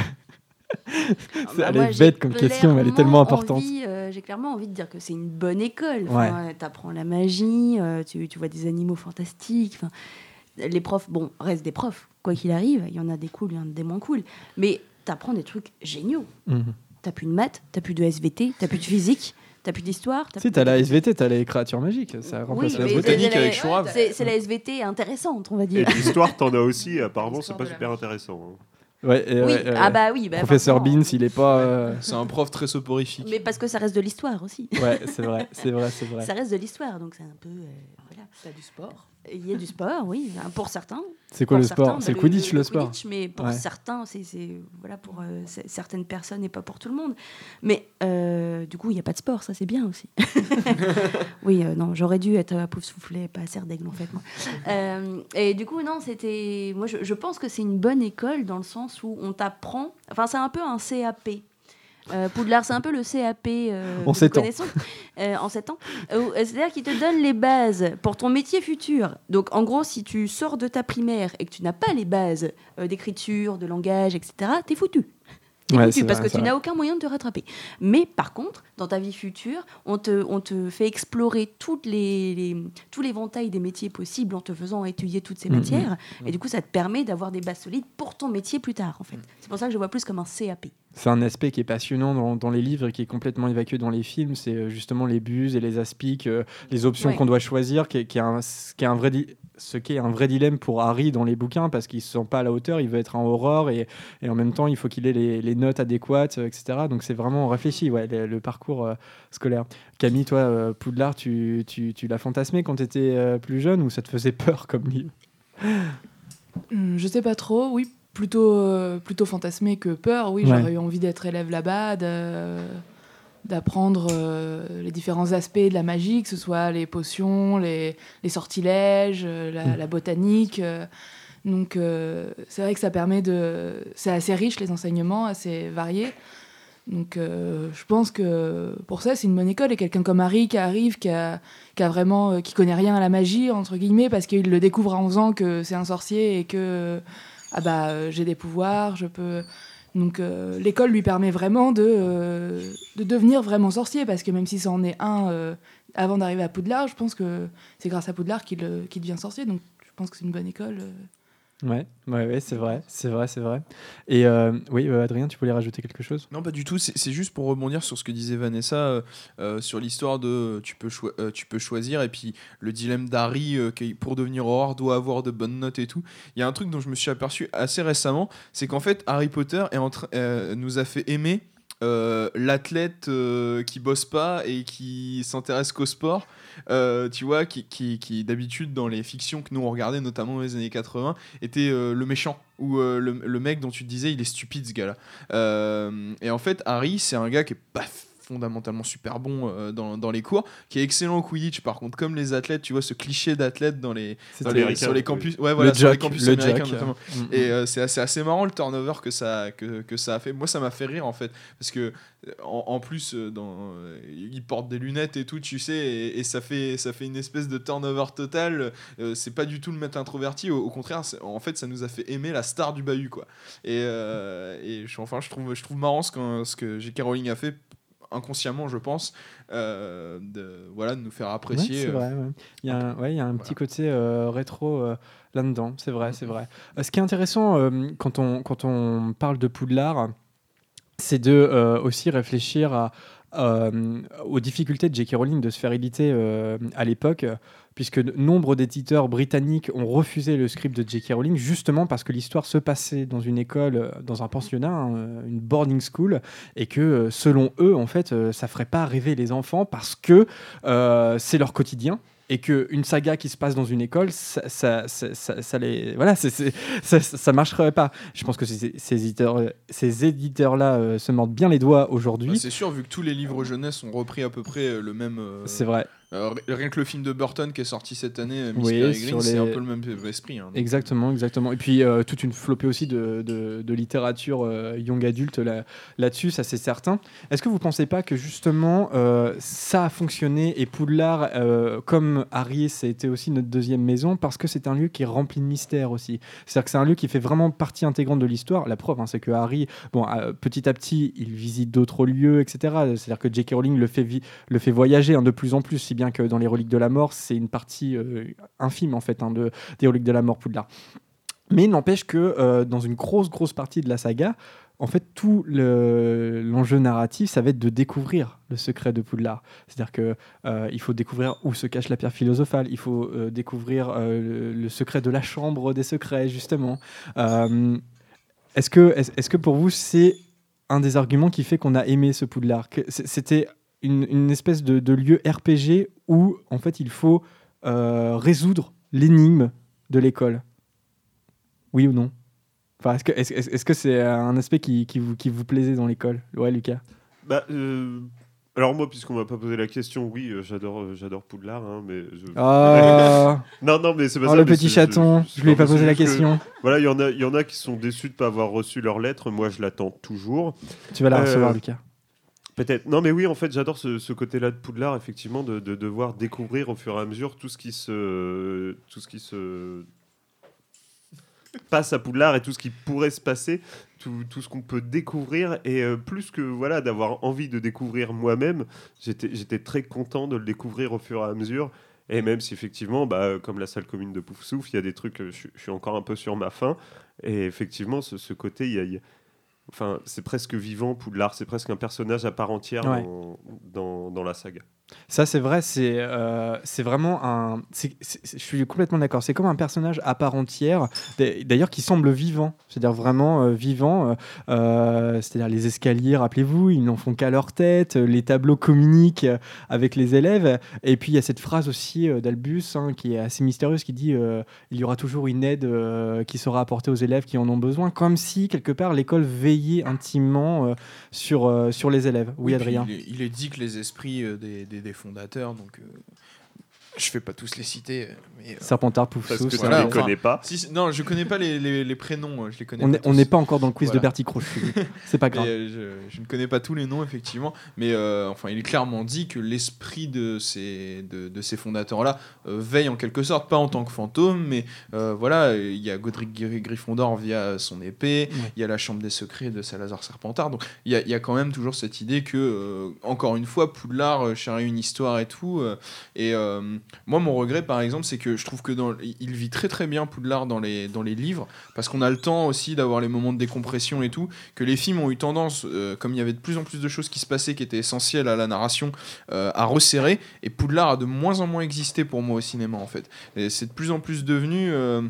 elle moi, est bête comme question, mais elle est tellement importante. euh, J'ai clairement envie de dire que c'est une bonne école. Enfin, T'apprends la magie, euh, tu, tu vois des animaux fantastiques. Enfin, les profs, bon, restent des profs, quoi qu'il arrive. Il y en a des cools, il y en a des moins cool. Mais t'apprends des trucs géniaux. Mhm. T'as plus de maths, t'as plus de SVT, t'as plus de physique, t'as plus d'histoire. Si, t'as la SVT, t'as les créatures magiques. Ça remplace Oui, la botanique c'est- avec Chourave. C'est la SVT intéressante, on va Et dire. l'histoire, t'en as aussi, apparemment, c'est pas super intéressant. hein. Ouais, et oui, euh, ah bah oui. bah Professeur forcément. Beans, il est pas. euh, C'est un prof très soporifique. Mais parce que ça reste de l'histoire aussi. Ouais, c'est vrai, c'est vrai, c'est vrai. Ça reste de l'histoire, donc c'est un peu. euh, voilà. T'as du sport. Il y a du sport, oui, hein, pour certains. C'est quoi le certains, sport bah, C'est le Quidditch, le sport. Quidditch, mais pour Ouais. certains, c'est voilà pour euh, certaines personnes et pas pour tout le monde. Mais euh, du coup, il n'y a pas de sport, ça c'est bien aussi. oui, euh, non, j'aurais dû être à pouf soufflé, pas à serre d'aigle en fait. Moi. Et du coup, non, c'était. Moi, je, je pense que c'est une bonne école dans le sens où on t'apprend. Enfin, c'est un peu un CAP. Euh, Poudlard, c'est un peu le CAP euh, En que sept nous ans. connaissons, euh, en 7 ans. Euh, C'est-à-dire qu'il te donne les bases pour ton métier futur. Donc, en gros, si tu sors de ta primaire et que tu n'as pas les bases euh, d'écriture, de langage, etc., t'es foutu. T'es Ouais, foutu parce vrai, que tu n'as aucun moyen de te rattraper. Mais par contre, dans ta vie future, on te, on te fait explorer toutes les, les- tout l'éventail des métiers possibles en te faisant étudier toutes ces Mhm. matières. Et du coup, ça te permet d'avoir des bases solides pour ton métier plus tard, en fait. C'est pour ça que je vois plus comme un CAP. C'est un aspect qui est passionnant dans, dans les livres et qui est complètement évacué dans les films. C'est euh, justement les buses et les aspics, euh, les options Ouais. qu'on doit choisir, qui est, qui est un, ce qui est un vrai ce qui est un vrai dilemme pour Harry dans les bouquins parce qu'il se sent pas à la hauteur, il veut être un horreur et, et en même temps il faut qu'il ait les, les notes adéquates, euh, etc. Donc c'est vraiment réfléchi, ouais, le, le parcours euh, scolaire. Camille, toi, euh, Poudlard, tu, tu, tu l'as fantasmé quand tu étais plus jeune ou ça te faisait peur comme livre? Hum, je sais pas trop, oui, plutôt, euh, plutôt fantasmé que peur. Oui, Ouais. j'aurais eu envie d'être élève là-bas, d'apprendre euh, les différents aspects de la magie, que ce soit les potions, les, les sortilèges, euh, la, Mm. la botanique. donc, euh, c'est vrai que ça permet de. C'est assez riche, les enseignements, assez variés. Donc, euh, je pense que pour ça, c'est une bonne école. Et quelqu'un comme Harry qui arrive, qui a, qui a vraiment, qui connaît rien à la magie entre guillemets, parce qu'il le découvre en faisant que c'est un sorcier et que ah bah euh, j'ai des pouvoirs, je peux. Donc euh, l'école lui permet vraiment de, euh, de devenir vraiment sorcier, parce que même si ça en est un avant d'arriver à Poudlard, je pense que c'est grâce à Poudlard qu'il qu'il devient sorcier. Donc je pense que c'est une bonne école. Ouais, ouais, ouais, c'est vrai, c'est vrai, c'est vrai. Et euh, oui, euh, Adrien, tu voulais rajouter quelque chose? Non, pas du tout. C'est juste pour rebondir sur ce que disait Vanessa euh, sur l'histoire de tu peux, tu peux choisir et puis le dilemme d'Harry qui pour devenir Aurore doit avoir de bonnes notes et tout. Il y a un truc dont je me suis aperçu assez récemment, c'est qu'en fait Harry Potter est nous a fait aimer euh, l'athlète euh, qui bosse pas et qui s'intéresse qu'au sport. Euh, tu vois, qui, qui, d'habitude dans les fictions que nous on regardait, notamment dans les années 80, était le méchant ou le, mec dont tu te disais il est stupide ce gars-là. Et en fait, Harry, c'est un gars qui est pas fondamentalement super bon euh, dans, dans les cours, qui est excellent au Quidditch. Par contre, comme les athlètes, tu vois ce cliché d'athlète dans les, dans les- sur les oui. campus, ouais, voilà, Le sur les jock, campus le américains jock. notamment. Mm, Et mm. euh, c'est assez, assez marrant le turnover que ça, que, que ça a fait. Moi, ça m'a fait rire en fait. Parce que, euh, en, en plus, dans, euh, il porte des lunettes et tout, tu sais, et, et ça, fait, ça fait une espèce de turnover total. Euh, c'est pas du tout le mec introverti. Au, au contraire, en fait, ça nous a fait aimer la star du bahut, quoi. Et, euh, et je, enfin, je trouve, je trouve marrant ce, qu'un- ce que J.K. Rowling a fait inconsciemment je pense euh, de voilà de nous faire Ouais, apprécier c'est euh, vrai. ouais. Il y a un, ouais, il y a un Voilà. petit côté euh, rétro euh, là-dedans. C'est vrai, c'est vrai. Euh, ce qui est intéressant quand, on, quand on parle de Poudlard, c'est de aussi réfléchir à, aux difficultés de J.K. Rowling de se faire éditer à l'époque, puisque nombre d'éditeurs britanniques ont refusé le script de J.K. Rowling justement parce que l'histoire se passait dans une école, euh, dans un pensionnat, hein, une boarding school, et que euh, selon eux, en fait, euh, ça ferait pas rêver les enfants parce que euh, c'est leur quotidien et qu'une saga qui se passe dans une école, ça, ça, ça, ça- ça les, voilà, c'est- c'est- ça, ça marcherait pas. Je pense que ces, ces éditeurs, ces éditeurs-là euh, se mordent bien les doigts aujourd'hui. bah, c'est sûr vu que tous les livres jeunesse ont repris à peu près euh, le même euh, c'est vrai. Euh, ri- rien que le film de Burton qui est sorti cette année euh, Miss Oui, c'est un peu le même esprit hein. Exactement, exactement. Et puis euh, toute une flopée aussi de, de- de littérature euh, young adulte là- là-dessus, ça c'est certain. Est-ce que vous pensez pas que justement euh, ça a fonctionné et Poudlard, euh, comme Harry, ça a été aussi notre deuxième maison parce que c'est un lieu qui est rempli de mystères aussi. C'est-à-dire que c'est un lieu qui fait vraiment partie intégrante de l'histoire. La preuve, hein, c'est que Harry, bon, euh, petit à petit, il visite d'autres lieux, etc. C'est-à-dire que J.K. Rowling le fait, le fait voyager hein, de plus en plus, si bien que dans les Reliques de la Mort, c'est une partie euh, infime en fait hein, de, des Reliques de la Mort Poudlard. Mais n'empêche que euh, dans une grosse, grosse partie de la saga, en fait, tout le- l'enjeu narratif, ça va être de découvrir le secret de Poudlard. C'est-à-dire que euh, il faut découvrir où se cache la pierre philosophale, il faut découvrir le, le secret de la chambre des secrets, justement. Est-ce que, est-ce que pour vous, c'est un des arguments qui fait qu'on a aimé ce Poudlard? C'était une, une espèce de, de lieu RPG où, en fait, il faut euh, résoudre l'énigme de l'école. Oui ou non? Enfin, est-ce que est-ce- est-ce que c'est un aspect qui, qui vous, qui vous plaisait dans l'école? Ouais, Lucas. Bah, euh, alors moi, puisqu'on m'a pas posé la question, oui, euh, j'adore, euh, j'adore Poudlard, hein, mais je- Oh, non, non, mais c'est pas oh, ça. le petit c'est- chaton, je, lui ai pas c'est posé la que, question. voilà, il y en a, il y en a qui sont déçus de pas avoir reçu leur lettre. Moi, je l'attends toujours. Tu vas la Euh, recevoir, Lucas. Non, mais oui, en fait, j'adore ce, côté-là de Poudlard, effectivement, de, de devoir découvrir au fur et à mesure tout ce qui se, tout ce qui se passe à Poudlard et tout ce qui pourrait se passer, tout, tout ce qu'on peut découvrir. Et euh, plus que voilà, d'avoir envie de découvrir moi-même, j'étais, très content de le découvrir au fur et à mesure. Et même si effectivement, bah, comme la salle commune de Poufsouffle, il y a des trucs, euh, je, suis- encore un peu sur ma faim. Et effectivement, ce, ce côté, il y a, Enfin, c'est presque vivant, Poudlard. C'est presque un personnage à part entière Ouais. dans, dans, dans la saga. Ça, c'est vrai, c'est euh, vraiment un. je suis complètement d'accord. C'est comme un personnage à part entière, d'a- d'ailleurs qui semble vivant. C'est-à-dire vraiment euh, vivant. euh, euh, C'est-à-dire les escaliers, rappelez-vous, ils n'en font qu'à leur tête. Les tableaux communiquent avec les élèves. Et puis il y a cette phrase aussi d'Albus hein, qui est assez mystérieuse qui dit il y aura toujours une aide qui sera apportée aux élèves qui en ont besoin, comme si quelque part l'école veillait intimement sur, sur les élèves. Oui, Adrien. Il est, il est dit que les esprits des, des- fondateurs, donc euh, je vais pas tous les citer, mais. euh, Serpentard, pouf, Parce que tu Voilà, ne les enfin, connais pas. si- non, je connais pas les, les- les prénoms, je les connais On n'est pas encore dans le quiz Voilà. de Bertie Croche. C'est pas Mais, grave. euh, je, je ne connais pas tous les noms effectivement, mais euh, enfin il est clairement dit que l'esprit de ces de, de ces fondateurs là veille en quelque sorte, pas en tant que fantôme, mais euh, voilà il y a Godric Gry- Gryffondor via son épée, Ouais. il y a la chambre des secrets de Salazar Serpentard, donc il y a, il y a quand même toujours cette idée que euh, encore une fois Poudlard euh, charrie une histoire et tout, euh, et euh, moi mon regret par exemple c'est que je trouve que il vit très très bien Poudlard dans les dans livres parce qu'on a le temps aussi d'avoir les moments de décompression et tout que les films ont eu tendance, euh, comme il y avait de plus en plus de choses qui se passaient qui étaient essentielles à la narration, euh, à resserrer. Et Poudlard a de moins en moins existé pour moi au cinéma en fait. Et c'est de plus en plus devenu. euh,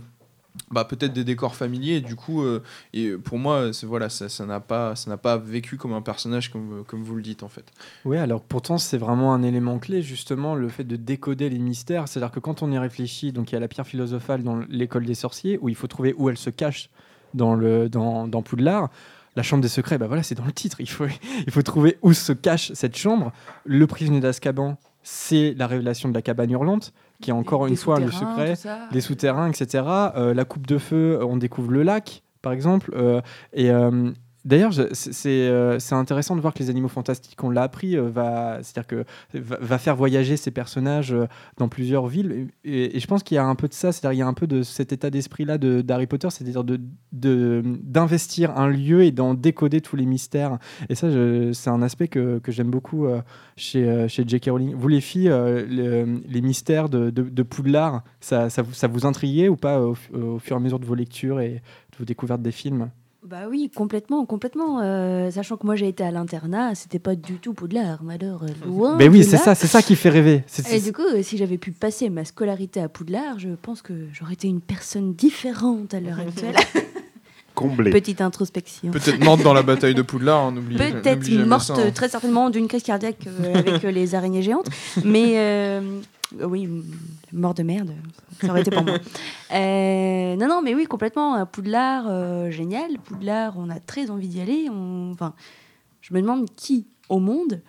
bah, peut-être des décors familiers du coup euh, et pour moi c'est voilà ça n'a pas ça n'a pas vécu comme un personnage comme comme vous le dites en fait Oui, alors pourtant c'est vraiment un élément clé justement le fait de décoder les mystères. C'est-à-dire que quand on y réfléchit, donc il y a la pierre philosophale dans l'école des sorciers où il faut trouver où elle se cache dans le dans, dans Poudlard. La chambre des secrets, bah voilà, c'est dans le titre. Il faut il faut trouver où se cache cette chambre. Le prisonnier d'Azkaban, c'est la révélation de la cabane hurlante, qui est encore une fois le secret. les souterrains, etc. Euh, la coupe de feu, on découvre le lac, par exemple. Euh, et euh, d'ailleurs, euh, c'est intéressant de voir que les animaux fantastiques, on l'a appris, euh, va, c'est-à-dire que va, faire voyager ces personnages euh, dans plusieurs villes. Et, je pense qu'il y a un peu de ça, c'est-à-dire il y a un peu de cet état d'esprit-là de- d'Harry Potter, c'est-à-dire de de- d'investir un lieu et d'en décoder tous les mystères. Et ça, c'est un aspect que, que j'aime beaucoup chez, chez J.K. Rowling. Vous, les filles, le- les mystères de, de, de Poudlard, ça, ça, vous, ça vous intriguait ou pas au fur et à mesure de vos lectures et de vos découvertes des films? Bah oui, complètement, complètement. euh, sachant que moi j'ai été à l'internat, c'était pas du tout Poudlard, malheur, loin. Mais oui, c'est ça, c'est ça qui fait rêver. C'est- Et du coup, si j'avais pu passer ma scolarité à Poudlard, je pense que j'aurais été une personne différente à l'heure actuelle. Comblé. Petite introspection. peut-être morte dans la bataille de Poudlard hein, n'oubliez Peut-être morte ça, hein. très certainement d'une crise cardiaque euh, avec euh, les araignées géantes. Mais oui, m- mort de merde, ça aurait été pour moi. Euh, non, non, mais oui, complètement. euh, Poudlard, euh, génial. Poudlard, on a très envie d'y aller. On... Enfin, je me demande qui au monde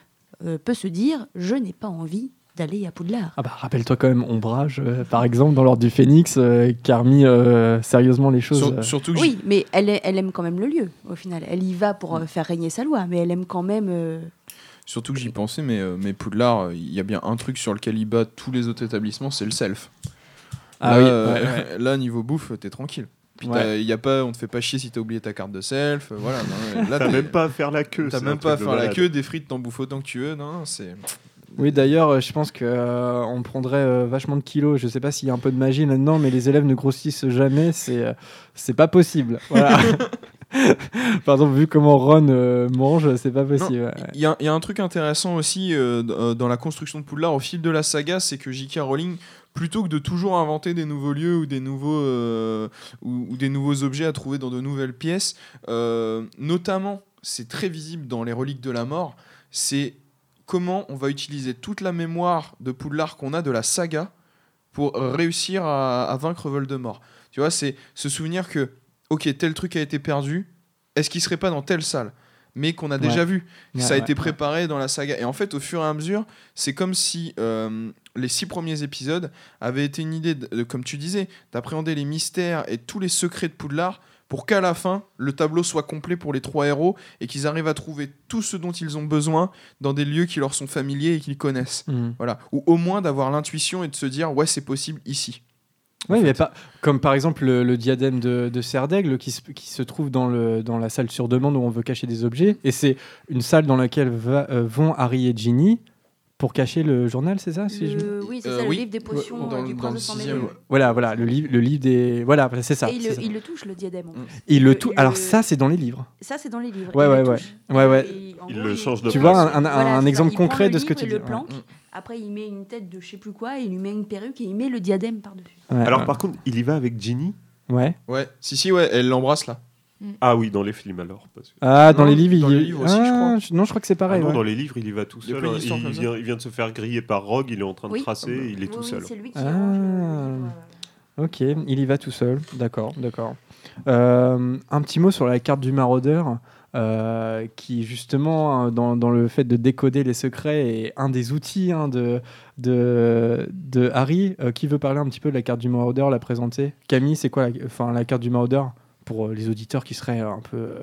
euh, peut se dire je n'ai pas envie d'aller à Poudlard. Ah bah, rappelle-toi quand même Ombrage, euh, par exemple, dans l'ordre du Phénix, euh, qui a remis euh, sérieusement les choses. Sur- euh, surtout Oui, mais elle, aime quand même le lieu, au final. Elle y va pour euh, faire régner sa loi, mais elle aime quand même. Surtout que j'y pensais, mais, euh, mais Poudlard, euh, il y a bien un truc sur lequel il bat tous les autres établissements, c'est le self. Ah là, oui, euh, ouais, ouais. là, niveau bouffe, t'es tranquille. Puis Ouais. y a pas, on te fait pas chier si t'as oublié ta carte de self. voilà, non, là, T'as même pas à faire la queue. t'as même pas à faire la queue, des frites, t'en bouffes autant que tu veux. Non, non, c'est. Oui, d'ailleurs, euh, je pense que euh, on prendrait euh, vachement de kilos. Je sais pas s'il y a un peu de magie là-dedans, mais les élèves ne grossissent jamais. C'est euh, c'est pas possible. Voilà. Par exemple, vu comment Ron euh, mange, c'est pas possible. ouais. Il y, a- il y a un truc intéressant aussi euh, euh, dans la construction de Poudlard au fil de la saga, c'est que J.K. Rowling, plutôt que de toujours inventer des nouveaux lieux ou des nouveaux, euh, ou, ou des nouveaux objets à trouver dans de nouvelles pièces, notamment, c'est très visible dans les reliques de la mort, c'est comment on va utiliser toute la mémoire de Poudlard qu'on a de la saga pour réussir à, à vaincre Voldemort. Tu vois, c'est se souvenir que, ok, tel truc a été perdu, est-ce qu'il serait pas dans telle salle? Mais qu'on a déjà vu, Ouais, ça a ouais, été préparé dans la saga. Et en fait, au fur et à mesure, c'est comme si euh, les six premiers épisodes avaient été une idée, de- de- comme tu disais, d'appréhender les mystères et tous les secrets de Poudlard pour qu'à la fin, le tableau soit complet pour les trois héros et qu'ils arrivent à trouver tout ce dont ils ont besoin dans des lieux qui leur sont familiers et qu'ils connaissent. Mhm. Voilà. Ou au moins d'avoir l'intuition et de se dire, ouais, c'est possible ici. Oui, mais pas comme par exemple le, le diadème de, de Serdaigle qui se, qui se trouve dans, le, dans la salle sur demande où on veut cacher des objets. Et c'est une salle dans laquelle va- euh, vont Harry et Ginny pour cacher le journal, c'est ça si je- le- Oui, c'est Euh, ça, oui. le livre des potions Dans euh, le- du dans prince le de. Voilà, voilà, le livre, le livre des. Voilà, c'est ça. Et il le, ça. il le touche, le diadème. en Mm. plus. Il le le- tout. il Alors le- ça, c'est dans les livres. Ça, c'est dans les livres. Ouais, Il ouais, le ouais. touche. Ouais, ouais. Il gros, le change de Tu place. vois un, un- Voilà, un c'est ça. exemple Il concret le de ce que tu dis. le ouais. planque. Mm. Après, il met une tête de je sais plus quoi, il lui met une perruque et il met le diadème par-dessus. Ouais, Alors ouais. par contre, il y va avec Ginny Ouais. Ouais, si, si, ouais, elle l'embrasse là. Ah oui, dans les films alors. parce que- Ah, dans Non, les livres, il dans y- les livres aussi, je Ah, crois. je- Non, je crois que c'est Ah pareil. non, ouais. dans les livres, il y va tout Il seul. hein. Il, ça vient, il vient de se faire griller par Rogue, il est en train de Oui. tracer, il est tout seul. oui, c'est lui qui Ah. le livre. Ok, il y va tout seul. D'accord, d'accord. Euh, un petit mot sur la carte du maraudeur, euh, qui justement, euh, dans, dans le fait de décoder les secrets, est un des outils hein, de, de, de Harry. Euh, qui veut parler un petit peu de la carte du maraudeur, la présenter? Camille, c'est quoi la, enfin, la carte du maraudeur Pour euh, les auditeurs qui seraient un peu.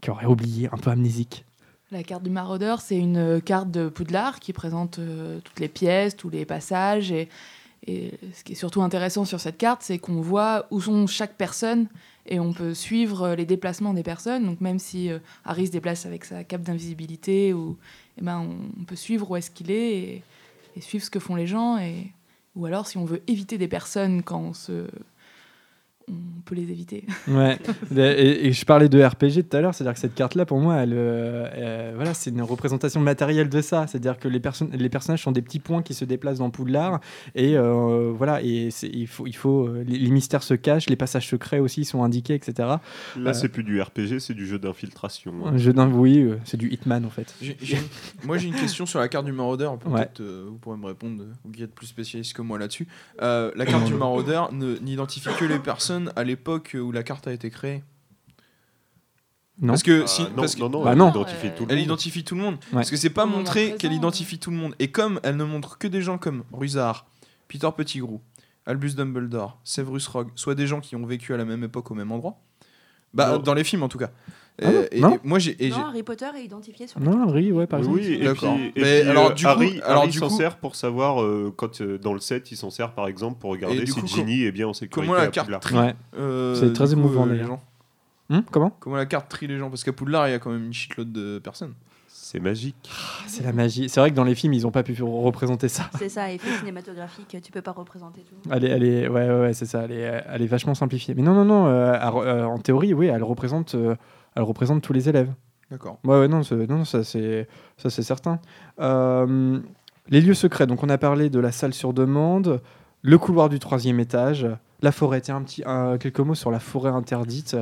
qui auraient oublié, un peu amnésiques. La carte du maraudeur, c'est une carte de Poudlard qui présente toutes les pièces, tous les passages. Et ce qui est surtout intéressant sur cette carte, c'est qu'on voit où sont chaque personne et on peut suivre euh, les déplacements des personnes. Donc même si euh, Harry se déplace avec sa cape d'invisibilité, ou, eh ben, on, peut suivre où est-ce qu'il est et, et suivre ce que font les gens. Et, ou alors si on veut éviter des personnes quand on se... On peut les éviter. Ouais. et, et je parlais de RPG tout à l'heure, c'est-à-dire que cette carte-là, pour moi, elle, euh, euh, voilà, c'est une représentation matérielle de ça. C'est-à-dire que les, personnes, les personnages sont des petits points qui se déplacent dans Poudlard, et euh, voilà, et il faut, il faut, euh, les, les mystères se cachent, les passages secrets aussi sont indiqués, etc. Là, Euh. c'est plus du RPG, c'est du jeu d'infiltration. hein. Un jeu d'un, oui, euh, c'est du Hitman en fait. Moi j'ai une question sur la carte du maraudeur, peut-être Ouais. euh, vous pourrez me répondre, vous qui êtes plus spécialiste que moi là-dessus. Euh, la carte du maraudeur ne- n'identifie que les personnes à l'époque où la carte a été créée. Non. Parce que Ah, si, non, parce que- non, non, Bah elle non. identifie tout le elle monde. identifie tout le monde. Ouais. Parce que c'est pas montré qu'elle identifie tout le monde. Et comme elle ne montre que des gens comme Rusard, Peter Pettigrew, Albus Dumbledore, Severus Rogue, soit des gens qui ont vécu à la même époque au même endroit. Bah, Non. dans les films en tout cas. Ah non, et, et non. moi j'ai. et Non, j'ai- Harry Potter est identifié sur Non. Harry, ouais, par exemple. Oui, et D'accord. puis, et Mais puis, alors, euh, du coup- Harry, alors, Harry du s'en coup- sert pour savoir euh, quand euh, dans le set il s'en sert par exemple pour regarder si coup, Ginny est bien en sécurité. comment la à carte Poudlard. tri Ouais. euh, C'est très émouvant, euh, les gens Hum, comment Comment la carte trie les gens Parce qu'à Poudlard, il y a quand même une shitload de personnes. C'est magique. Ah, C'est la magie. C'est vrai que dans les films, ils n'ont pas pu représenter ça. C'est ça, effet cinématographique, tu peux pas représenter tout. Elle est, elle est, ouais, ouais, ouais, c'est ça. Elle est, elle est vachement simplifiée. Mais non, non, non. euh, elle euh, en théorie, oui, elle représente, euh, elle représente tous les élèves. D'accord. Ouais, ouais, non, non, ça c'est, ça c'est certain. Euh, les lieux secrets. Donc, on a parlé de la salle sur demande, le couloir du troisième étage, la forêt. Tiens, un petit, un- quelques mots sur la forêt interdite.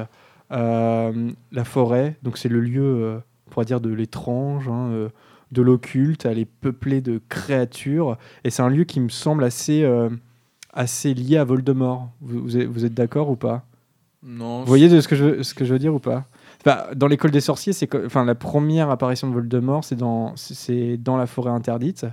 Euh, la forêt, donc c'est le lieu, euh, on pourrait dire de l'étrange, hein, euh, de l'occulte. Elle est peuplée de créatures, et c'est un lieu qui me semble assez, assez lié à Voldemort. Vous, vous êtes, d'accord ou pas? Non. vous voyez de ce que je ce que je veux dire ou pas? Enfin, Dans l'école des sorciers, c'est enfin la première apparition de Voldemort, c'est dans c'est- dans la forêt interdite.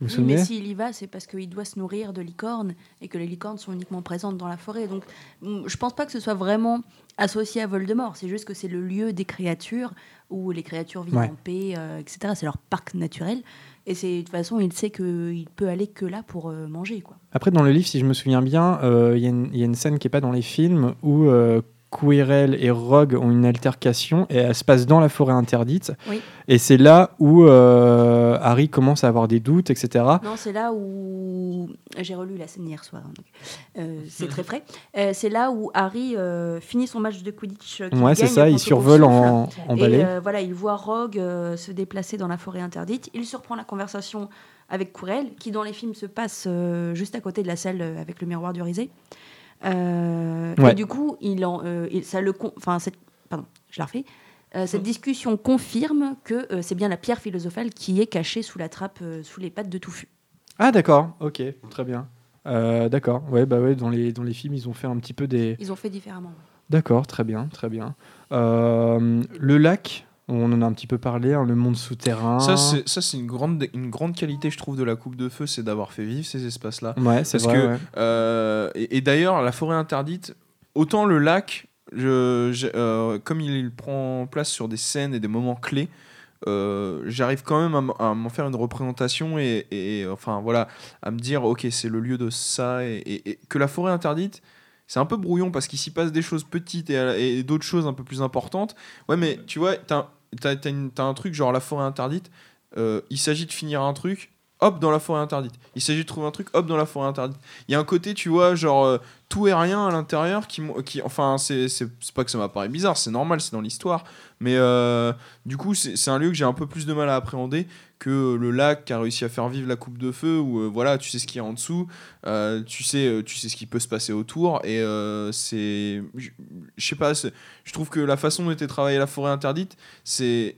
Vous vous Oui, souvenez mais s'il y va, c'est parce qu'il doit se nourrir de licornes et que les licornes sont uniquement présentes dans la forêt. Donc, mm, je pense pas que ce soit vraiment associé à Voldemort. C'est juste que c'est le lieu des créatures où les créatures vivent Ouais. en paix, euh, etc. C'est leur parc naturel. Et c'est de toute façon, il sait qu'il peut aller que là pour euh, manger, quoi. Après, dans le livre, si je me souviens bien, euh, il y, a une- il y a une scène qui est pas dans les films où Quirrell et Rogue ont une altercation et elle se passe dans la forêt interdite. Oui. Et c'est là où euh, Harry commence à avoir des doutes, etc. Non, c'est là où j'ai relu la scène hier soir. hein, donc, euh, c'est très frais. Euh, c'est là où Harry euh, finit son match de Quidditch. Ouais, c'est ça. Il survole en, balai. euh, voilà, il voit Rogue euh, se déplacer dans la forêt interdite. Il surprend la conversation avec Quirrell, qui dans les films se passe euh, juste à côté de la salle euh, avec le miroir du risé. Euh, Ouais. Et du coup, il en, euh, il- ça le, enfin, pardon, je la refais. Euh, cette discussion confirme que euh, c'est bien la pierre philosophale qui est cachée sous la trappe, euh, sous les pattes de Touffu. Ah d'accord. Ok. Très bien. D'accord. Ouais, bah ouais. Dans les dans les films, ils ont fait un petit peu des. Ils ont fait différemment. D'accord, très bien, très bien. Le lac, on en a un petit peu parlé, hein, le monde souterrain. Ça, c'est une grande, une grande qualité, je trouve, de la Coupe de Feu, c'est d'avoir fait vivre ces espaces-là. Ouais, c'est vrai. que- ouais. Euh, et et d'ailleurs, la forêt interdite, autant le lac, je, j'ai- euh, comme il prend place sur des scènes et des moments clés, euh, j'arrive quand même à m'en faire une représentation et, et, enfin voilà, à me dire ok c'est le lieu de ça et, que la forêt interdite c'est un peu brouillon parce qu'il s'y passe des choses petites et, et d'autres choses un peu plus importantes. Ouais mais tu vois t'as t'as- t'as un truc genre la forêt interdite, euh, il s'agit de finir un truc hop, dans la forêt interdite. Il s'agit de trouver un truc, hop, dans la forêt interdite. Il y a un côté, tu vois, genre euh, tout et rien à l'intérieur qui, qui enfin, c'est pas que ça m'apparaît bizarre, c'est normal, c'est dans l'histoire. Mais euh, du coup, c'est un lieu que j'ai un peu plus de mal à appréhender que le lac qui a réussi à faire vivre la coupe de feu, où euh, voilà, tu sais ce qu'il y a en dessous, tu, sais, tu sais ce qui peut se passer autour, et c'est. Je sais pas, je trouve que la façon dont était travaillée la forêt interdite, c'est.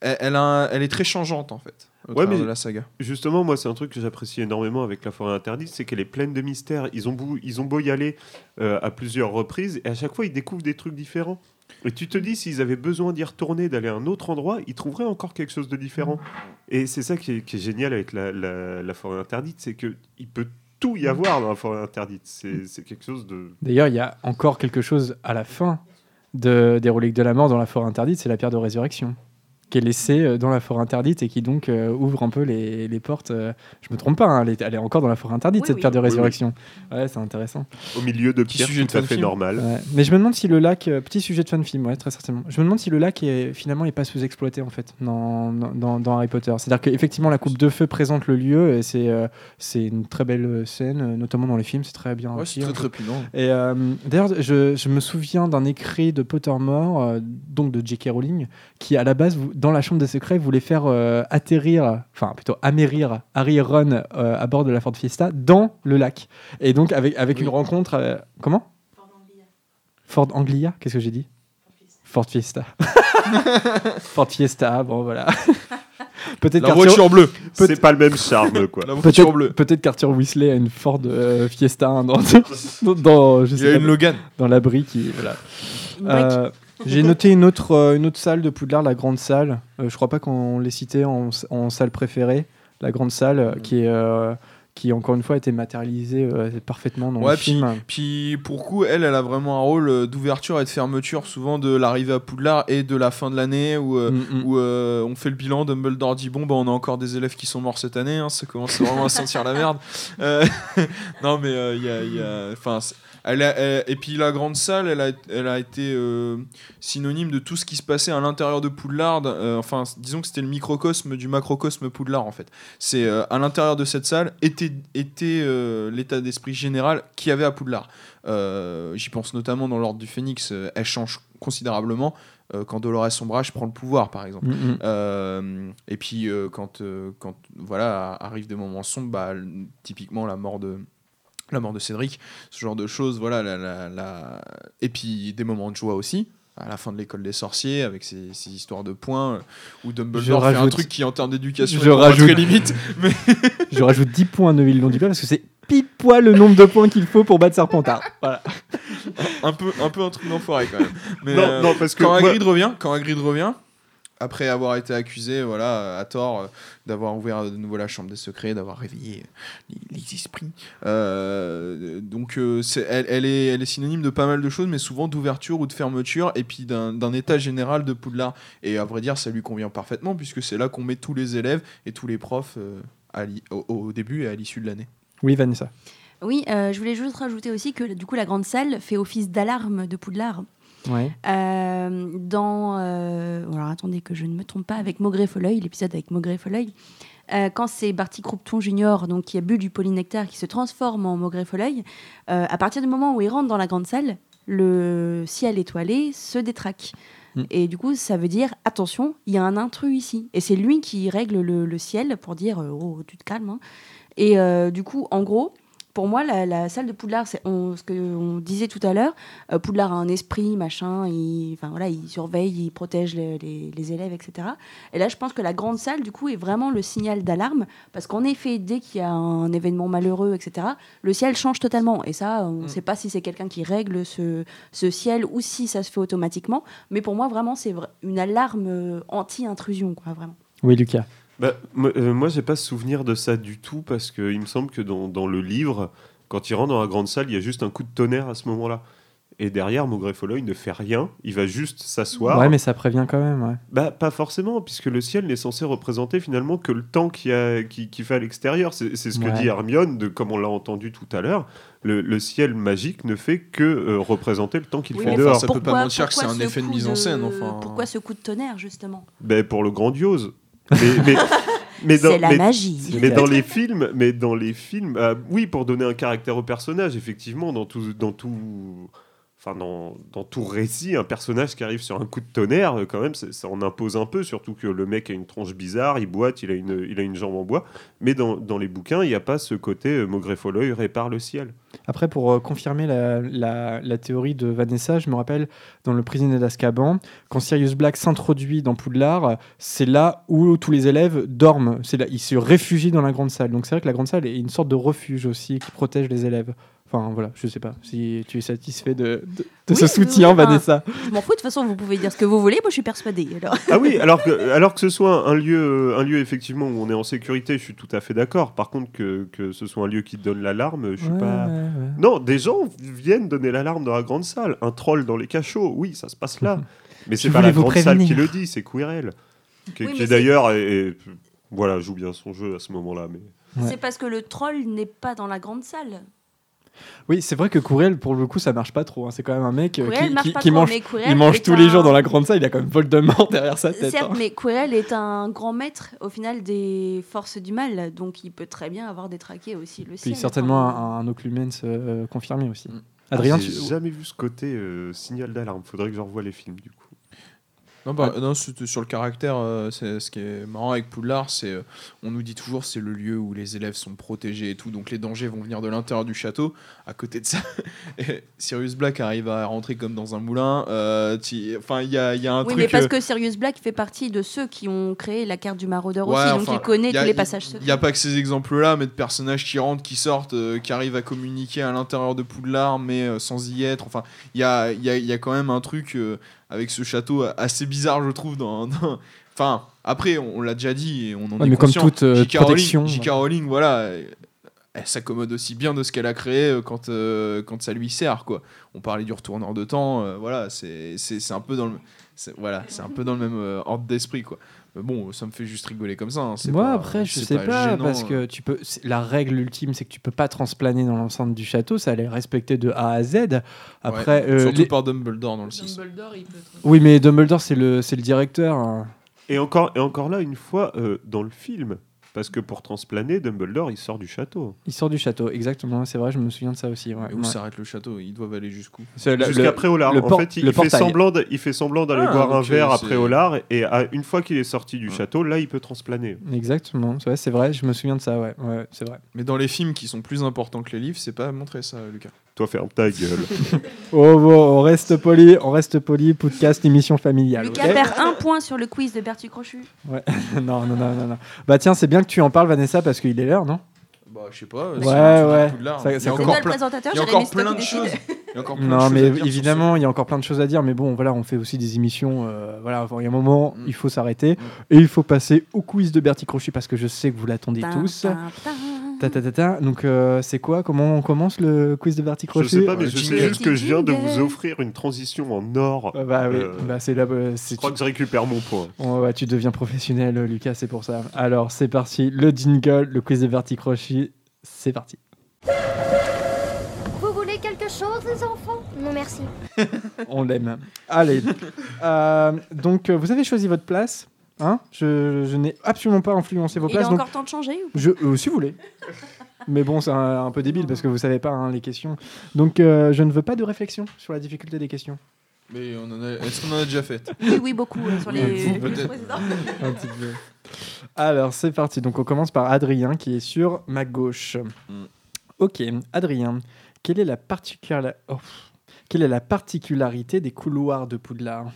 Elle, elle a un- elle est très changeante en fait, au Ouais, mais- de la saga. Justement, moi, c'est un truc que j'apprécie énormément avec La Forêt Interdite, c'est qu'elle est pleine de mystères. Ils ont beau, ils ont beau y aller euh, à plusieurs reprises, et à chaque fois, ils découvrent des trucs différents. Et tu te dis, s'ils avaient besoin d'y retourner, d'aller à un autre endroit, ils trouveraient encore quelque chose de différent. Et c'est ça qui est, qui est génial avec la, la- la Forêt Interdite, c'est qu'il peut tout y avoir dans La Forêt Interdite. C'est c'est quelque chose de... D'ailleurs, il y a encore quelque chose à la fin de, des reliques de la mort dans la forêt interdite, c'est la pierre de résurrection, qui est laissée euh, dans la forêt interdite et qui donc euh, ouvre un peu les, les portes. euh, je me trompe pas, hein, elle, est, elle est encore dans la forêt interdite, Oui, cette oui. pierre de Oui, oui. résurrection. Ouais, c'est intéressant. Au milieu de Petit pierres sujet tout de à fait fan-film. normal. Ouais. Mais je me demande si le lac, euh, petit sujet de fan film, ouais, très certainement. Je me demande si le lac est finalement est pas sous-exploité en fait dans, dans- Harry Potter. C'est-à-dire qu'effectivement la coupe de feu présente le lieu et c'est euh, c'est une très belle scène, notamment dans les films, c'est très bien. Ouais, c'est hein. très trépidant. Et euh, d'ailleurs, je, je me souviens d'un écrit de Pottermore, euh, donc de J.K. Rowling, qui à la base, vou- dans la chambre des secrets, voulait faire euh, atterrir, enfin plutôt amérir Harry et Ron euh, à bord de la Ford Fiesta dans le lac. Et donc avec, avec Oui. une rencontre. euh, comment? Ford Anglia Qu'est-ce que j'ai dit? Ford Fiesta. Ford Fiesta, bon voilà. Peut-être La voiture bleue. C'est pas le même charme, quoi. La voiture bleue. peut-être peut-être qu'Arthur Weasley a une Ford euh, Fiesta hein, dans, dans, dans- je Il y a pas, une Logan. dans l'abri qui voilà. Une. Euh, J'ai noté une autre, euh, une autre salle de Poudlard, la grande salle. Euh, je crois pas qu'on l'ait citée en, en salle préférée. La grande salle, euh, qui est, euh, qui encore une fois a été matérialisée euh, parfaitement dans Ouais, le film. Puis pour coup, elle, elle a vraiment un rôle d'ouverture et de fermeture, souvent de l'arrivée à Poudlard et de la fin de l'année où, euh, Mm, mm. où euh, on fait le bilan. Dumbledore dit Bon, bah, on a encore des élèves qui sont morts cette année, hein, ça commence vraiment à sentir la merde. Non, mais il y a. y a- elle a- elle- et puis la grande salle, elle a, elle a été euh, synonyme de tout ce qui se passait à l'intérieur de Poudlard. Euh, enfin, disons que c'était le microcosme du macrocosme Poudlard en fait. C'est euh, à l'intérieur de cette salle était, était l'état d'esprit général qu'il y avait à Poudlard. J'y pense notamment dans l'ordre du Phénix, elle change considérablement quand Dolores Sombrage prend le pouvoir par exemple. Mm, mm. Euh, et puis euh, quand, euh, quand voilà arrivent des moments sombres, bah, typiquement la mort de la mort de Cédric, ce genre de choses, voilà, la, la- la- et puis des moments de joie aussi. À la fin de l'école des sorciers, avec ces, ces histoires de points, euh, où Dumbledore Je fait un truc qui, en termes d'éducation, je rajoute- très limite. Mais Je rajoute 10 points à Neville Londubat parce que c'est pile poil le nombre de points qu'il faut pour battre Serpentard. Voilà. un peu, un peu un truc d'enfoiré quand même. Mais, Non, euh, non, parce que quand moi- Hagrid revient, quand Hagrid revient, après avoir été accusé, voilà, à tort, euh, d'avoir ouvert de nouveau la chambre des secrets, d'avoir réveillé les, les esprits. Euh, donc, euh, c'est- elle, elle est, elle est synonyme de pas mal de choses, mais souvent d'ouverture ou de fermeture, et puis d'un d'un état général de Poudlard. Et à vrai dire, ça lui convient parfaitement, puisque c'est là qu'on met tous les élèves et tous les profs euh, à l'i- au, au début et à l'issue de l'année. Oui, Vanessa. Oui, euh, je voulais juste rajouter aussi que du coup la grande salle fait office d'alarme de Poudlard. Ouais. Euh, dans. euh, alors attendez que je ne me trompe pas, avec Maugrey Folleuil, l'épisode avec Maugrey Folleuil. quand c'est Barty Croupton Junior, donc qui a bu du polynectar, qui se transforme en Maugrey Folleuil, à partir du moment où il rentre dans la grande salle, le ciel étoilé se détraque. Mm. Et du coup, ça veut dire attention, il y a un intrus ici. Et c'est lui qui règle le, le ciel pour dire euh, oh, tu te calmes. hein. Et euh, du coup, en gros, pour moi, la, la salle de Poudlard, c'est on- ce qu'on disait tout à l'heure. euh, Poudlard a un esprit, machin, il, enfin, voilà, il surveille, il protège les, les- les élèves, etc. Et là, je pense que la grande salle, du coup, est vraiment le signal d'alarme, parce qu'en effet, dès qu'il y a un événement malheureux, etc., le ciel change totalement. Et ça, on ne sait pas si c'est quelqu'un qui règle ce, ce ciel ou si ça se fait automatiquement. Mais pour moi, vraiment, c'est une alarme euh, anti-intrusion, quoi, vraiment. Oui, Lucas. Bah, moi, euh, moi, j'ai pas souvenir de ça du tout parce qu'il me semble que dans, dans le livre, quand il rentre dans la grande salle, il y a juste un coup de tonnerre à ce moment-là. Et derrière, Maugrey Folleuil ne fait rien, il va juste s'asseoir. Ouais, mais ça prévient quand même. Ouais. Bah, pas forcément, puisque le ciel n'est censé représenter finalement que le temps qu'il qui, qui fait à l'extérieur. C'est ce que Ouais. dit Hermione, de, comme on l'a entendu tout à l'heure. Le, le ciel magique ne fait que euh, représenter le temps qu'il Oui, fait dehors. ça peut pas mentir que c'est pourquoi un ce effet de mise en scène, enfin. Pourquoi ce coup de tonnerre, justement? Ben, pour le grandiose. Mais, mais- dans, C'est la mais- magie. mais dans les films, mais dans les films, euh, oui, pour donner un caractère au personnage, effectivement, dans tout, dans tout, enfin dans, dans tout récit, un personnage qui arrive sur un coup de tonnerre, euh, quand même, ça, ça en impose un peu, surtout que le mec a une tronche bizarre, il boite, il a une, il a une jambe en bois, mais dans, dans les bouquins, il n'y a pas ce côté euh, Maugrey Folloy répare le ciel. Après, pour euh, confirmer la, théorie de Vanessa, je me rappelle dans Le prisonnier d'Azkaban, quand Sirius Black s'introduit dans Poudlard, c'est là où tous les élèves dorment. C'est là, ils se réfugient dans la grande salle. Donc c'est vrai que la grande salle est une sorte de refuge aussi qui protège les élèves. Enfin voilà, je sais pas si tu es satisfait de, de- de Oui, ce soutien, oui. Ah. Vanessa. Je m'en fous, de toute façon, vous pouvez dire ce que vous voulez, moi je suis persuadée. Alors. Ah oui, alors que, alors que ce soit un lieu, un lieu effectivement où on est en sécurité, je suis tout à fait d'accord. Par contre, que, que ce soit un lieu qui donne l'alarme, je suis Ouais, pas. ouais, ouais. Non, des gens viennent donner l'alarme dans la grande salle. Un troll dans les cachots, oui, ça se passe là. Mais c'est pas la grande salle qui prévenir. le dit, c'est Quirrell. Qui, Oui, qui d'ailleurs, est- est- voilà, joue bien son jeu à ce moment-là. Mais... Ouais. C'est parce que le troll n'est pas dans la grande salle. Oui, c'est vrai que Courel, pour le coup, ça marche pas trop. hein. C'est quand même un mec euh, qui, marche qui- pas qui trop, mange, il tous les jours dans la grande salle. Il a quand même Voldemort derrière sa tête. Certes, hein. mais Quirrell est un grand maître au final des forces du mal, donc il peut très bien avoir détraqué aussi le ciel. Puis certainement Enfin, un, un Occlumens euh, confirmé aussi. Mm. Adrien, J'ai tu... jamais vu ce côté euh, signal d'alarme. Faudrait que je revoie les films du coup. Non, Ah. bah, non sur le caractère, euh, c'est ce qui est marrant avec Poudlard, c'est euh, on nous dit toujours c'est le lieu où les élèves sont protégés et tout, donc les dangers vont venir de l'intérieur du château. À côté de ça, Sirius Black arrive à rentrer comme dans un moulin. euh, Enfin, il y a, il y a un Oui, truc. mais parce euh, que Sirius Black fait partie de ceux qui ont créé la carte du maraudeur Ouais, aussi, donc il connaît a- tous les passages Il secrets. n'y a pas que ces exemples-là, mais de personnages qui rentrent, qui sortent, euh, qui arrivent à communiquer à l'intérieur de Poudlard, mais euh, sans y être. Enfin, il y a, il y, a, il y a quand même un truc euh, avec ce château assez bizarre, je trouve. Dans, dans- Enfin, après, on, l'a déjà dit et on en Ouais, est mais comme toute euh, J.K. Rowling- protection. J.K. Rowling, voilà, elle s'accommode aussi bien de ce qu'elle a créé euh, quand, euh, quand ça lui sert, quoi. On parlait du retourneur de temps, euh, voilà, c'est un peu dans le, voilà, c'est un peu dans le même ordre d'esprit, quoi. Mais bon, ça me fait juste rigoler comme ça. hein, c'est Moi, pas- après, je sais pas, gênant, parce euh. que tu peux. c'est- La règle ultime, c'est que tu peux pas transplaner dans l'enceinte du château. Ça allait respecter de A à Z. Après, Ouais, euh, surtout les- par Dumbledore dans le 6. Dumbledore, il peut être- oui, mais Dumbledore, c'est le, c'est le directeur. hein. Et encore, et encore là, une fois, euh, dans le film, parce que pour transplaner, Dumbledore, il sort du château. Il sort du château, exactement. C'est vrai, je me souviens de ça aussi. ouais, Mais où ouais. s'arrête le château? Ils doivent aller jusqu'où? Jusqu'à Préolard. le En fait, il, fait semblant de- il fait semblant d'aller Ah, boire un verre à Préolard, et à- une fois qu'il est sorti du Ouais. château, là, il peut transplaner. Exactement, c'est vrai, c'est vrai, je me souviens de ça, ouais, ouais c'est vrai. Mais dans les films qui sont plus importants que les livres, c'est pas montré ça, Lucas. Toi, ferme ta gueule. Oh, bon, on reste poli, on reste poli, podcast, émission familiale. Lucas ok perd un point sur le quiz de Bertie Crochu. non, non, non, non, non. Bah tiens, c'est bien que tu en parles, Vanessa, parce qu'il est l'heure, non? Bah, je sais pas. Ouais, c'est ouais. ça encore C'est toi le plein- présentateur, il y a encore c'est plein de choses. décides. Il y a encore plein de Non, choses à mais évidemment, il y a encore plein de choses à dire, mais bon, voilà, on fait aussi des émissions. euh, voilà, il y a un moment, Mm. il faut s'arrêter et il faut passer au quiz de Bertie Crochet parce que je sais que vous l'attendez tous. Ta, ta, ta, ta. Donc, euh, c'est quoi? Comment on commence le quiz de Je Crochet? sais pas, mais euh, je sais juste que je viens de vous offrir une transition en or. Ah Bah oui, Euh, bah, c'est là. euh, Je crois que je récupère mon point. Oh, ouais, tu deviens professionnel, Lucas, c'est pour ça. Alors, c'est parti. Le jingle, le quiz de Bertie Crochet, c'est parti. Vous voulez quelque chose, les enfants? Non, merci. On l'aime. Allez. Euh, donc, vous avez choisi votre place. Hein je je n'ai absolument pas influencé vos Il est places. donc encore temps de changer ou je, euh, si vous voulez. Mais bon, c'est un, un peu débile parce que vous savez pas hein, les questions. Donc, euh, je ne veux pas de réflexion sur la difficulté des questions. Mais on en a... est-ce qu'on en a déjà fait? Oui, oui, beaucoup euh, sur les Vous, les peut-être. précédents. Un petit peu. Alors, c'est parti. Donc, on commence par Adrien qui est sur ma gauche. Mm. Ok, Adrien, quelle est la particularité quelle est la particularité des couloirs de Poudlard?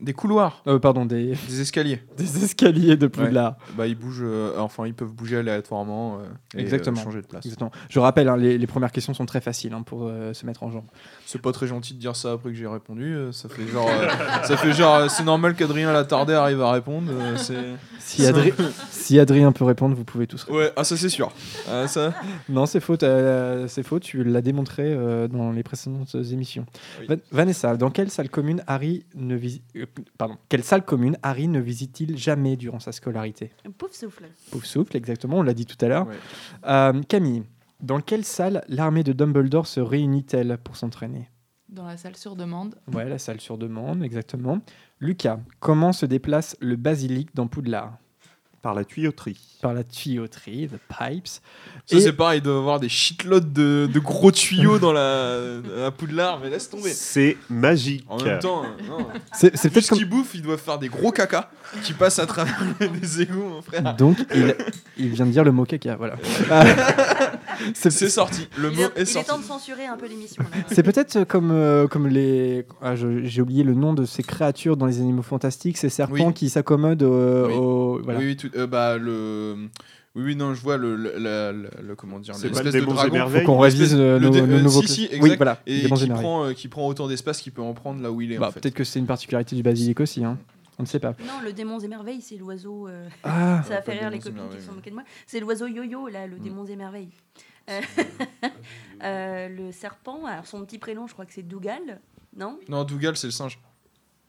Des couloirs, Euh, Pardon, des, des escaliers. des escaliers de Poudlard. Bah, ils bougent, euh, enfin, ils peuvent bouger aléatoirement euh, et Exactement. changer de place. Exactement. Je rappelle, hein, les, les premières questions sont très faciles hein, pour se mettre en jambe. C'est pas très gentil de dire ça après que j'ai répondu. ça fait genre, ça fait genre, c'est normal qu'Adrien Latardé arrive à répondre. c'est. Si, Adri- si Adrien peut répondre, vous pouvez tous répondre. Ouais, ah ça c'est sûr. Ah, ça. Non, c'est faux, c'est faux, tu l'as démontré dans les précédentes émissions. Oui. Va- Vanessa, dans quelle salle commune Harry ne visite pardon, quelle salle commune Harry ne visite-t-il jamais durant sa scolarité? Pouf souffle. Pouf souffle, exactement, on l'a dit tout à l'heure. Ouais. Euh, Camille, dans quelle salle l'armée de Dumbledore se réunit-elle pour s'entraîner? Dans la salle sur demande. Ouais, la salle sur demande, exactement. Lucas, comment se déplace le basilic dans Poudlard? Par la tuyauterie. par la tuyauterie, the pipes. Ça, Et- c'est pareil, il doit avoir des shitloads de, de gros tuyaux dans la, la poudlard, mais laisse tomber. C'est magique. En même temps, euh, non. C'est c'est peut-être ce comme. qu'il bouffe, il doit faire des gros caca qui passent à travers des égouts, mon frère. Donc, il, il vient de dire le mot caca, voilà. c'est sorti, le Il mot est, est il est sorti. temps de censurer un peu l'émission. c'est peut-être comme, euh, comme les. ah, J'ai oublié le nom de ces créatures dans les animaux fantastiques, ces serpents Oui. qui s'accommodent euh, Oui. au. Voilà. Oui, oui, tout- euh, bah, le... oui, oui, non, je vois le, le, la- le- comment dire, C'est pas l'espèce le de démon dragon. Faut qu'on révise euh, le nos, nouveaux. si, si, oui, exact. voilà. Et qui prend, euh, qui prend autant d'espace qu'il peut en prendre là où il est, Bah, en fait. Peut-être que c'est une particularité du basilic aussi, hein. on ne sait pas. Non, le démon émerveille, c'est l'oiseau. euh, Ah, ça a pas fait le rire les copines qui se sont moquées de moi. C'est l'oiseau yo-yo, là, le Mm. démon émerveille. Euh, euh, le serpent, alors son petit prénom, je crois que c'est Dougal, non? Non, Dougal, c'est le singe.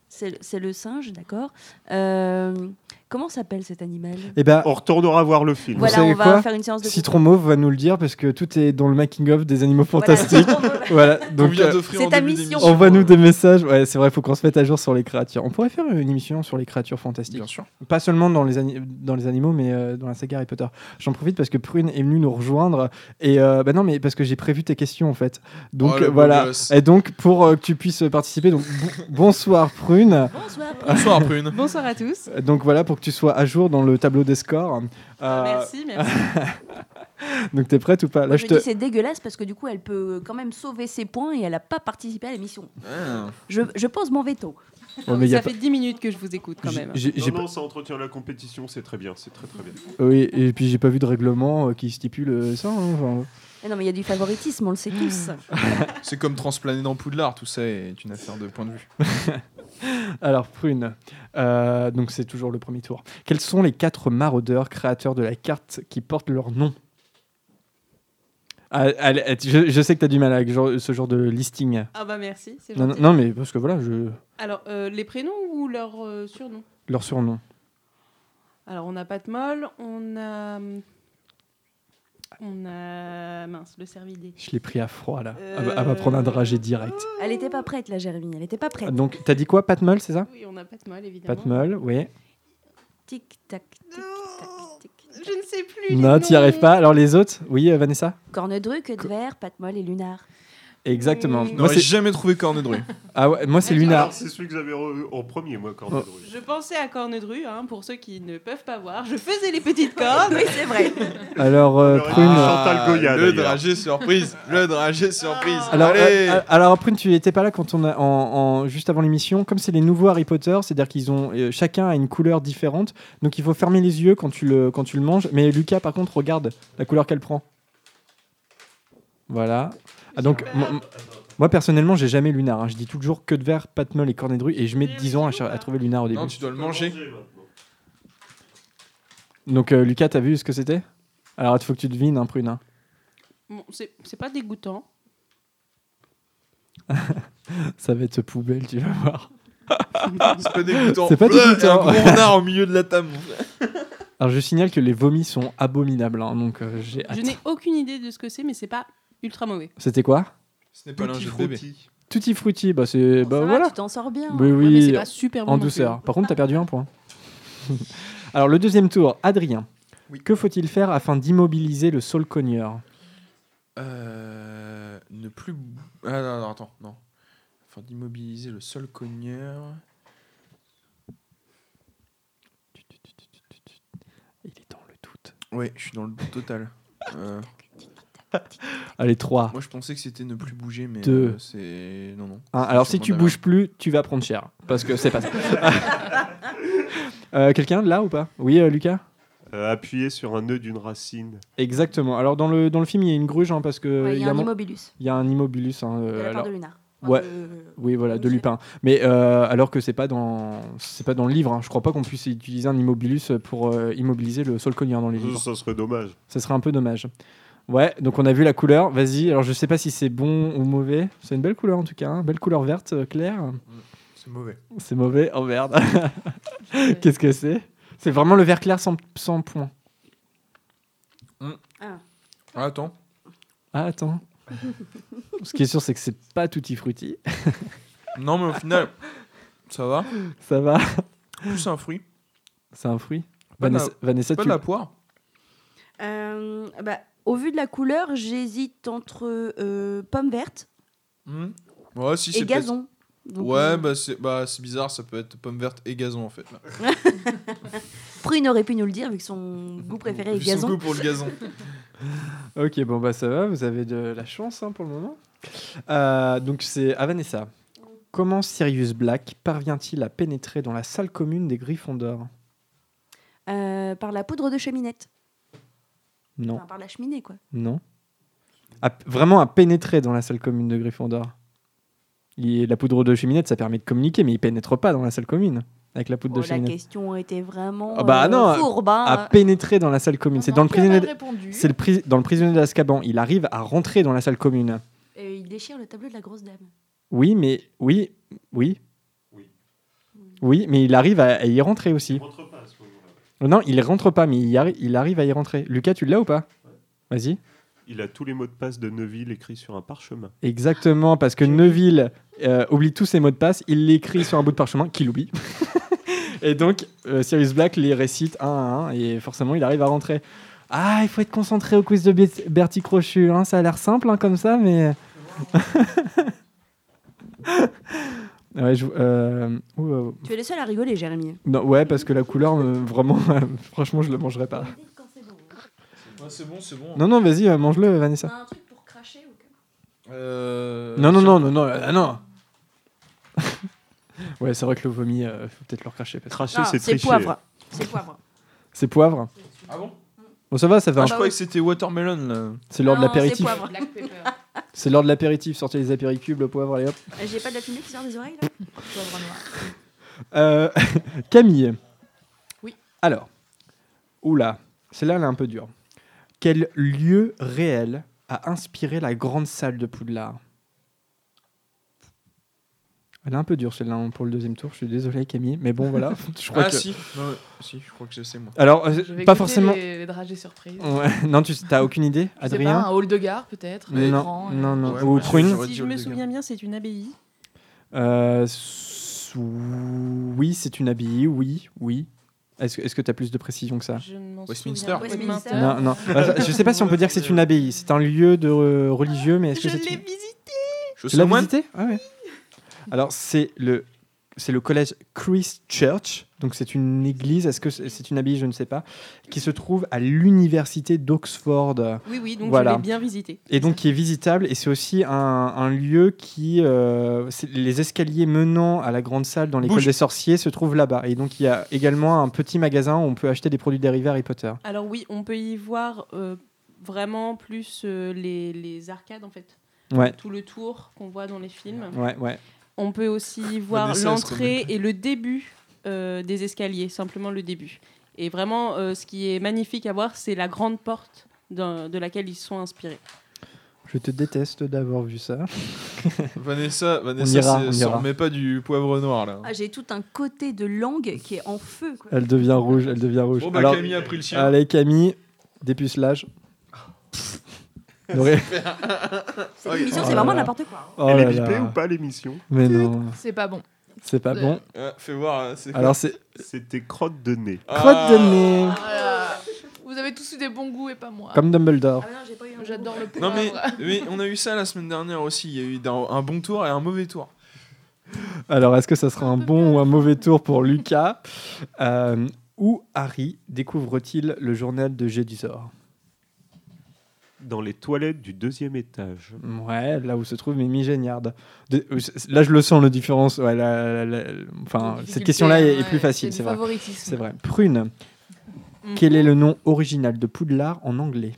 C'est c'est le singe, d'accord. Euh, comment s'appelle cet animal et ben, On retournera voir le film. Voilà, savez on va quoi faire une séance de Citron Mauve va nous le dire parce que tout est dans le making-of des animaux fantastiques. Voilà, On donc euh, c'est ta mission. envoie-nous des messages. Ouais, c'est vrai, il faut qu'on se mette à jour sur les créatures. On pourrait faire une émission sur les créatures fantastiques. Bien sûr. Pas seulement dans les, ani- dans les animaux, mais euh, dans la saga Harry Potter. J'en profite parce que Prune est venue nous rejoindre. Et euh, bah non, mais parce que j'ai prévu tes questions en fait. Donc Oh, voilà. Et donc pour euh, que tu puisses participer, donc bon- bonsoir Prune. Bonsoir. Bonsoir, Prune. Bonsoir à tous. Donc voilà pour que tu sois à jour dans le tableau des scores. Euh, Merci, merci. Donc t'es prête ou pas? Là Moi, je je te. dis c'est dégueulasse parce que du coup elle peut quand même sauver ses points et elle n'a pas participé à l'émission. Ah. Je, je pose mon veto. Mais ça pas- fait 10 minutes que je vous écoute quand même. J'ai- j'ai Non, non, ça entretient la compétition, c'est très bien, c'est très très bien. Oui, et puis j'ai pas vu de règlement euh, qui stipule euh, ça. hein, enfin. Eh non mais il y a du favoritisme, on le sait tous. C'est comme transplaner dans Poudlard, tout ça est une affaire de point de vue. Alors, Prune, euh, donc c'est toujours le premier tour. Quels sont les quatre maraudeurs créateurs de la carte qui portent leur nom? Ah, allez, je, je sais que tu as du mal avec ce genre de listing. Ah bah merci, c'est Non, mais parce que voilà, je... Alors, euh, les prénoms ou leurs euh, surnoms leur surnom. Alors, on a Pat Moll, on a... On a... Mince, le cervidé. Je l'ai pris à froid là. Euh, Elle va- prendre un dragé direct. Elle était pas prête la Jérémy, elle était pas prête. Donc, t'as dit quoi Pat c'est ça? Oui, on a Pat évidemment. Pat oui. Tic tac tic tac tic. tac. Je ne sais plus Non, t'y arrives pas. Alors, les autres? Oui, euh, Vanessa? Cornedru, queue de verre, Patmol et Lunar. Exactement. Mm. Moi, c'est... jamais trouvé Cornedru. Ah ouais, moi, c'est Lunar. Alors, c'est celui que j'avais re- en premier, moi, Cornedru. Je pensais à Cornedru, hein, pour ceux qui ne peuvent pas voir. Je faisais les petites cordes. oui, c'est vrai. Alors, euh, Alors, Prune... Ah, Chantal Goya, le dragé surprise. Le dragé surprise. Alors, Allez. euh, euh, alors Prune, tu n'étais pas là quand on a, en, en- juste avant l'émission. Comme c'est les nouveaux Harry Potter, c'est-à-dire qu'ils ont euh, chacun a une couleur différente, donc il faut fermer les yeux quand tu le quand tu le manges. Mais Lucas, par contre, regarde la couleur qu'elle prend. Voilà. Ah, donc moi, personnellement, j'ai jamais Lunar. hein. Je dis toujours que de verre, Patmol et Cornedru, et je mets 10 ans à, cher- à trouver Lunar au début. non, tu dois le manger. Donc euh, Lucas, t'as vu ce que c'était? Alors il faut que tu devines, hein, Prune. hein. Bon, c'est c'est pas dégoûtant. Ça va être poubelle, tu vas voir. C'est pas dégoûtant. C'est pas Bleh, dégoûtant. Un gros renard au milieu de la table. Alors je signale que les vomis sont abominables, hein, donc euh, j'ai hâte. Je n'ai aucune idée de ce que c'est, mais c'est pas ultra mauvais. C'était quoi? Ce n'est pas Tutti frutti. Tutti frutti, bah c'est bah voilà, tu t'en sors bien. oui Ouais, mais c'est oui, pas super bon en douceur. Par contre, t'as perdu un point. Alors le deuxième tour, Adrien. Oui. Que faut-il faire afin d'immobiliser le sol cogneur? Euh, ne plus. Ah non, non, attends, non. Afin d'immobiliser le sol cogneur. Il est dans le doute. Ouais, je suis dans le doute total. Euh, Allez 3. moi, je pensais que c'était ne plus bouger, mais Deux. euh, c'est. Non, non. alors si sûrement tu de bouges plus, tu vas prendre cher parce que c'est pas ça. Euh, Quelqu'un là ou pas? Oui, euh, Lucas? Euh, appuyer sur un nœud d'une racine. Exactement. Alors dans le dans le film, il y a une gruge hein, parce que Ouais, Il y a un mon- immobilus il y a un immobulus. hein, de euh, la part alors- de Lunar. ouais. Euh, Oui, voilà, de. Lupin. Mais euh, alors que c'est pas dans, c'est pas dans le livre. hein. Je crois pas qu'on puisse utiliser un immobilus pour euh, immobiliser le sol cogneur dans les livres. ça serait dommage. Ça serait un peu dommage. Ouais, donc on a vu la couleur. Vas-y. Alors je sais pas si c'est bon ou mauvais. C'est une belle couleur en tout cas. hein. Belle couleur verte euh, claire. C'est mauvais. C'est mauvais. Oh merde. Qu'est-ce que c'est? C'est vraiment le vert clair sans, sans point. Ah, attends. Ah attends. Ce qui est sûr, c'est que c'est pas tutti frutti. Non, mais au final, ça va. Ça va. Plus un fruit. C'est un fruit. Pas de la- Vanessa, Vanessa, Pas tu... de la poire Euh, bah, au vu de la couleur, j'hésite entre euh, pomme verte Hmm Ouais, si, et gazon. Donc, Ouais, euh, bah c'est bah, c'est bizarre, ça peut être pomme verte et gazon en fait. Là. Prune aurait pu nous le dire vu que son goût préféré est Vu son gazon. goût pour le gazon. Ok, bon bah ça va, vous avez de la chance hein, pour le moment. Euh, donc c'est à Vanessa. Comment Sirius Black parvient-il à pénétrer dans la salle commune des Griffons d'Or Euh, par la poudre de cheminette. Non, Enfin, par la cheminée, quoi. non. À vraiment à pénétrer dans la salle commune de Gryffondor. Il- la poudre de cheminette, ça permet de communiquer, mais il pénètre pas dans la salle commune avec la poudre Oh, de la cheminette. question était vraiment Ah bah euh, non, fourbe. hein. À pénétrer dans la salle commune. C'est dans le prisonnier. C'est le pri- dans le prisonnier d'Azkaban. Il arrive à rentrer dans la salle commune. Et il déchire le tableau de la grosse dame. Oui, mais oui, oui, Oui. oui, mais il arrive à, à y rentrer aussi. rentre pas à ce moment-là. Non, il rentre pas, mais il, arri- il arrive à y rentrer. Lucas, tu l'as ou pas Vas-y. Il a tous les mots de passe de Neville écrits sur un parchemin. Exactement, parce que Neville euh, oublie tous ses mots de passe, il l'écrit sur un bout de parchemin qu'il oublie. et donc, euh, Sirius Black les récite un à un, et forcément, il arrive à rentrer. Ah, il faut être concentré au quiz de Bertie Crochu. hein, Ça a l'air simple hein, comme ça, mais. ouais, je- euh, ouh, euh, Tu es le seul à rigoler, Jérémy. non, ouais, parce que la couleur, euh, vraiment, franchement, je le mangerai pas. Ouais, c'est bon, c'est bon. Non, non, vas-y, euh, mange-le, Vanessa. un truc pour cracher ou Euh, Non, non, non, non, non, ah, non. ouais, c'est vrai que le vomi, euh, faut peut-être le recracher. parce que- Cracher, Ah, c'est c'est tricher. poivre. C'est poivre. C'est poivre. Ah bon? Bon, ça va, ça Ah, va. Je croyais que c'était watermelon là. C'est l'heure de l'apéritif. Black pepper. C'est l'heure de l'apéritif. Sortez les apéricubes, le poivre, allez hop. Euh, J'ai pas de la fumée qui sort des oreilles là Poivre noir. Euh, Camille. Oui. Alors, oula, celle-là, elle est un peu dure. Quel lieu réel a inspiré la grande salle de Poudlard? Elle est un peu dure celle-là hein, pour le deuxième tour. Je suis désolé, Camille, mais bon, voilà. je crois Ah que... si, non, ouais, si, je crois que je sais moi. Alors, euh, Je vais pas forcément. Les, les dragées surprises. Ouais, non, tu t'as aucune idée, Je sais pas, Adrien un hall de gare peut-être. Non, non, non. Ouais, Ou Prune j'aurais Si je me souviens bien, c'est une abbaye. Euh, Oui, c'est une abbaye, oui, oui. Est-ce que- est-ce que tu as plus de précision que ça Je ne m'en Westminster. souviens pas. Westminster. Non, non. Bah, je sais pas si on peut dire que c'est une abbaye. C'est un lieu de euh, religieux, mais est-ce Je que c'est l'ai une- visité. Je moins. visité? Ah ouais. Alors c'est le c'est le collège Christ Church. Donc c'est une église. Est-ce que c'est une abbaye Je ne sais pas. Qui se trouve à l'université d'Oxford. Oui, oui, donc Voilà. je l'ai bien visité. Et donc qui est visitable et c'est aussi un, un lieu qui euh, les escaliers menant à la grande salle dans l'école des sorciers se trouvent là-bas et donc il y a également un petit magasin où on peut acheter des produits dérivés Harry Potter. Alors oui, on peut y voir euh, vraiment plus euh, les, les arcades en fait. Ouais, Tout le tour qu'on voit dans les films. ouais, ouais. On peut aussi voir l'entrée et le début euh, des escaliers, simplement le début. Et vraiment, euh, ce qui est magnifique à voir, c'est la grande porte de laquelle ils sont inspirés. Je te déteste d'avoir vu ça. Vanessa, On Vanessa ira. remet pas du poivre noir là. Ah, J'ai tout un côté de langue qui est en feu. Quoi. Elle devient rouge, elle devient rouge. Bon bah Alors, Camille a pris le sien. allez Camille, dépucelage. N'aurait- Cette Oh, émission, oh c'est là vraiment n'importe quoi. Oh Elle est bipée ou pas l'émission Mais non, C'est pas bon. c'est pas bon. Ah, fais voir. euh, Alors c'est C'était crotte de nez. crotte de nez, Voilà. Vous avez tous eu des bons goûts et pas moi. comme Dumbledore. Ah J'adore le Non mais, mais on a eu ça la semaine dernière aussi. Il y a eu un, un bon tour et un mauvais tour. Alors, est-ce que ça sera un bon ou un mauvais tour pour Lucas? Euh, Où Harry découvre-t-il le journal de Gédusor Dans les toilettes du deuxième étage. Ouais, là où se trouve Mimi Géniard. De- euh, là, je le sens, la différence. Ouais, la- la- la- enfin, cette question-là est, plus facile, c'est vrai. favoritisme. C'est vrai. Prune, Mm. quel est le nom original de Poudlard en anglais?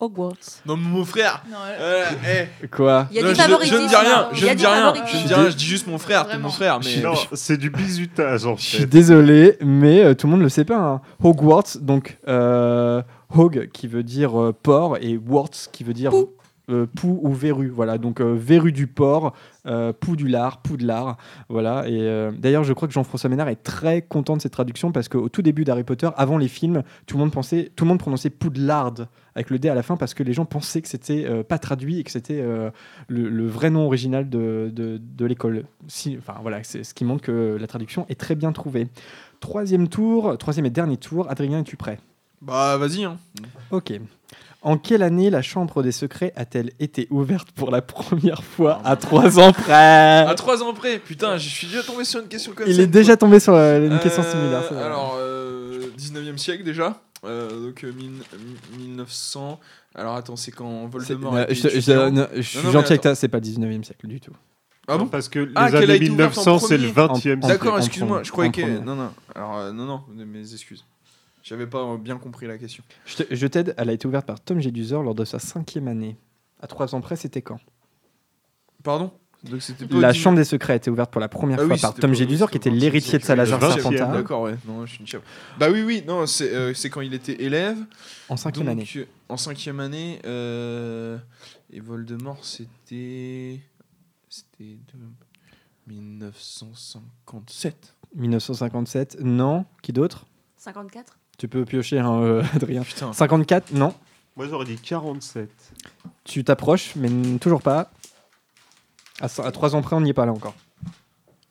Hogwarts. Non mon frère. Non, euh, Euh, eh, Quoi? Il y a non, du je, ne dis rien. Je ne dis rien. Je ne dis rien. Je dis juste mon frère. T'es mon frère. Mais Non, c'est du bizutage en Je suis désolé, mais euh, tout le monde ne le sait pas. hein. Hogwarts, donc euh, Hog qui veut dire euh, porc et Warts qui veut dire Pou. euh, Pou ou Verru. Voilà, donc euh, Verru du port, euh, Poudulard, Poudlard. Voilà, et d'ailleurs, je crois que Jean-François Ménard est très content de cette traduction parce qu'au tout début d'Harry Potter, avant les films, tout le monde pensait, tout le monde prononçait Poudlard avec le D à la fin parce que les gens pensaient que c'était euh, pas traduit et que c'était euh, le, le vrai nom original de, de, de l'école. Si, enfin voilà, c'est ce qui montre que la traduction est très bien trouvée. Troisième tour, troisième et dernier tour. Adrien, es-tu prêt? Bah, vas-y. Hein. Ok. En quelle année la Chambre des Secrets a-t-elle été ouverte pour la première fois à trois ans près? À 3 ans près, putain, je suis déjà tombé sur une question comme Il ça. est déjà tombé sur euh, une Euh, question similaire. c'est vrai. Alors, euh, 19e siècle déjà. Euh, donc euh, mille- 1900. Alors attends, c'est quand C'est- Voldemort. euh, était je, je- étudiant? non, je suis Non, non, gentil avec toi, c'est pas le 19e siècle du tout. Ah bon? Parce que les Ah, qu'elle a années été ouverte en 1900, c'est le premier. 20e En- D'accord, en excuse-moi, premier, je croyais en que. premier. Non, non. Alors, euh, non, non, mes excuses. J'avais pas euh, bien compris la question. Je t'aide, elle a été ouverte par Tom Jedusor lors de sa cinquième année. À trois ans près, c'était quand? Pardon? Donc pas La Chambre des Secrets a été ouverte pour la première Ah fois oui, par Tom Jedusor, qui était l'héritier de Salazar le 20e, Serpentard, D'accord, ouais. Non, je suis une chèvre. Bah oui, oui, non, c'est euh, c'est quand il était élève. en cinquième Donc, année. euh, En cinquième année. euh, et Voldemort, c'était. C'était de 1957. 1957, non. Qui d'autre? 54 Tu peux piocher, hein, euh, Adrien. Putain. 54, non. Moi, j'aurais dit 47. Tu t'approches, mais n- toujours pas. À, cin- à trois ans près, on n'y est pas là encore.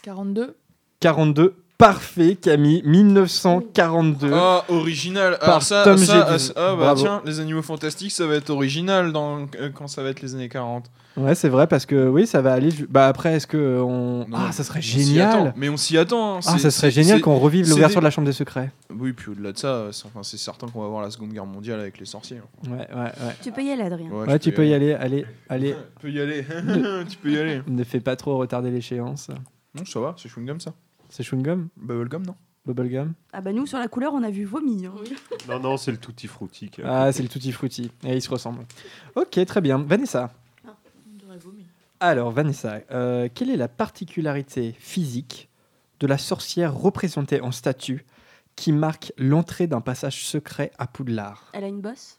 42. 42, parfait, Camille. 1942. Ah, original. Par Alors ça, Tom ça, ah, ah, bah Bravo. tiens, les animaux fantastiques, ça va être original dans, euh, quand ça va être les années 40. Ouais, c'est vrai, parce que oui, ça va aller. Bah après, est-ce que on. Non, ah, ça serait génial. Mais on s'y attend. hein, Ah, ça serait génial qu'on revive l'ouverture des- de la Chambre des Secrets. Oui, puis au-delà de ça, c'est enfin, c'est certain qu'on va voir la Seconde Guerre mondiale avec les sorciers. hein. Ouais, ouais, ouais. Tu peux y aller, Adrien. Ouais, tu peux y aller. Allez, allez. Tu peux y aller. tu peux y aller. ne fais pas trop retarder l'échéance. Non, ça va, c'est chewing-gum ça. C'est chewing-gum Bubblegum, non Bubblegum Ah bah nous, sur la couleur, on a vu vomi. hein. Non, non, c'est le tutti frutti. qui a- Ah, c'est le tutti frutti. Et ils se ressemblent. Ok, très bien. Vanessa. On vomi. Alors, Vanessa, euh, quelle est la particularité physique de la sorcière représentée en statue qui marque l'entrée d'un passage secret à Poudlard? Elle a une bosse?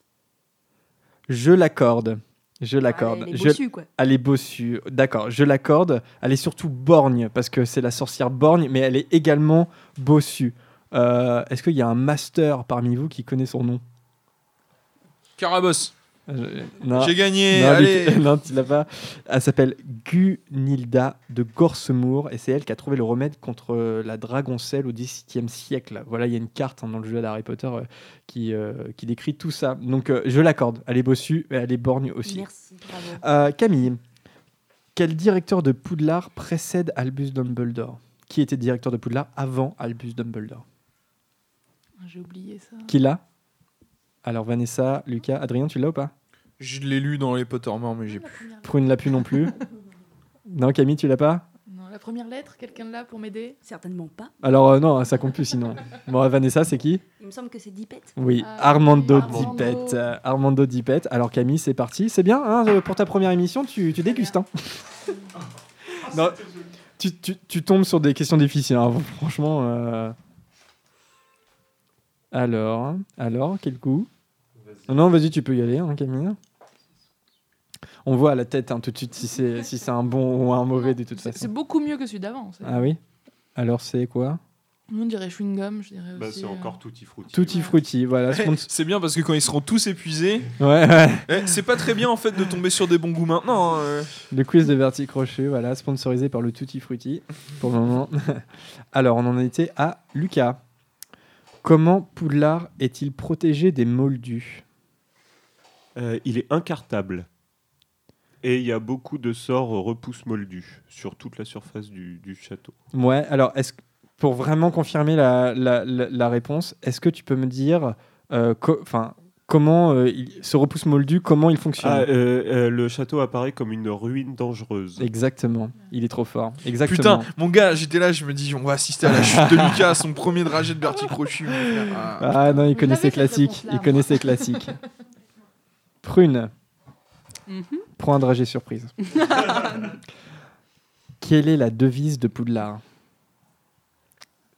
Je l'accorde. Je l'accorde. Ah, Elle est Je- bossue, quoi. Elle est bossue. D'accord, je l'accorde. Elle est surtout borgne parce que c'est la sorcière borgne, mais elle est également bossue. Euh, Est-ce qu'il y a un master parmi vous qui connaît son nom? Carabosse. Euh, Non. J'ai gagné. Non, allez. Non, tu l'as pas. Elle s'appelle Gunilda de Gorsemour et c'est elle qui a trouvé le remède contre euh, la dragoncelle au XVIIe siècle. Voilà, il y a une carte hein, dans le jeu d'Harry Potter euh, qui, euh, qui décrit tout ça. Donc euh, je l'accorde. Elle est bossue, mais elle est borgne aussi. Merci. Euh, Camille, quel directeur de Poudlard précède Albus Dumbledore? Qui était directeur de Poudlard avant Albus Dumbledore? J'ai oublié ça. Qui l'a? Alors Vanessa, Lucas, Adrien, tu l'as ou pas? Je l'ai lu dans les Pottermore, mais j'ai plus. Prune l'a plus non plus. non, Camille, tu l'as pas? Non, la première lettre, quelqu'un là pour m'aider? Certainement pas. Alors euh, non, ça compte plus sinon. Bon, Vanessa, c'est qui? Il me semble que c'est Dipette. Oui, Ah, Armando Armando. Dipette. Euh, Armando Dipette. Alors Camille, c'est parti. C'est bien, hein, euh, pour ta première émission, tu, tu dégustes. hein. non, tu, tu- tu tombes sur des questions difficiles, hein, franchement. euh. Alors, alors, quel coup Non, vas-y, tu peux y aller, hein, Camille. On voit à la tête hein, tout de suite si c'est si c'est un bon ou un mauvais de toute C'est c'est façon. beaucoup mieux que celui d'avant. c'est- Ah oui Alors c'est quoi? Nous, on dirait chewing-gum, je dirais Bah, aussi. c'est euh, encore tutti frutti. Tutti frutti, voilà. Eh, sponsor- C'est bien parce que quand ils seront tous épuisés, Ouais, ouais. eh, c'est pas très bien en fait de tomber sur des bons goûts maintenant. hein, euh. Le quiz de Verti Crochet, voilà, sponsorisé par le Tutti Frutti pour le moment. Alors, on en était à Lucas. Comment Poudlard est-il protégé des moldus? Euh, il est incartable. Et il y a beaucoup de sorts repousse moldus sur toute la surface du, du château. Ouais, alors, est-ce que- pour vraiment confirmer la, la- la- la réponse, est-ce que tu peux me dire euh, co- comment euh, il- ce repousse moldu, comment il fonctionne? Ah, euh, euh, le château apparaît comme une ruine dangereuse. Exactement, il est trop fort. Exactement. Putain, mon gars, j'étais là, je me dis, on va assister à la chute de Lucas, son premier trajet de Bertie Crochu. Ah. Ah non, il connaissait classique. Il connaissait classique. Prune. Mhm. Prends un dragé surprise. Quelle est la devise de Poudlard?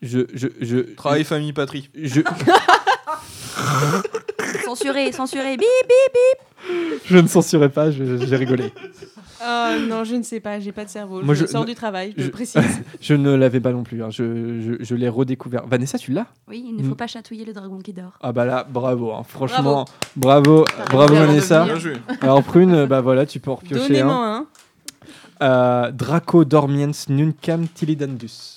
Je, je, je, Travail, famille, patrie. je, censuré, censuré, bip, bip. Je ne censurais pas, j'ai rigolé. Oh non, je ne sais pas, j'ai pas de cerveau. Moi, je, je- sors du travail, je, précise. Je ne l'avais pas non plus, hein. je, je- je l'ai redécouvert. Vanessa, tu l'as? Oui, il ne faut Mm. pas chatouiller le dragon qui dort. Ah bah là, bravo, hein. franchement, bravo, bravo, Vanessa. Bien joué. Alors Prune, euh, bah voilà, tu peux en repiocher Donnez-moi un. un. Euh, Draco dormiens nuncam tilidandus.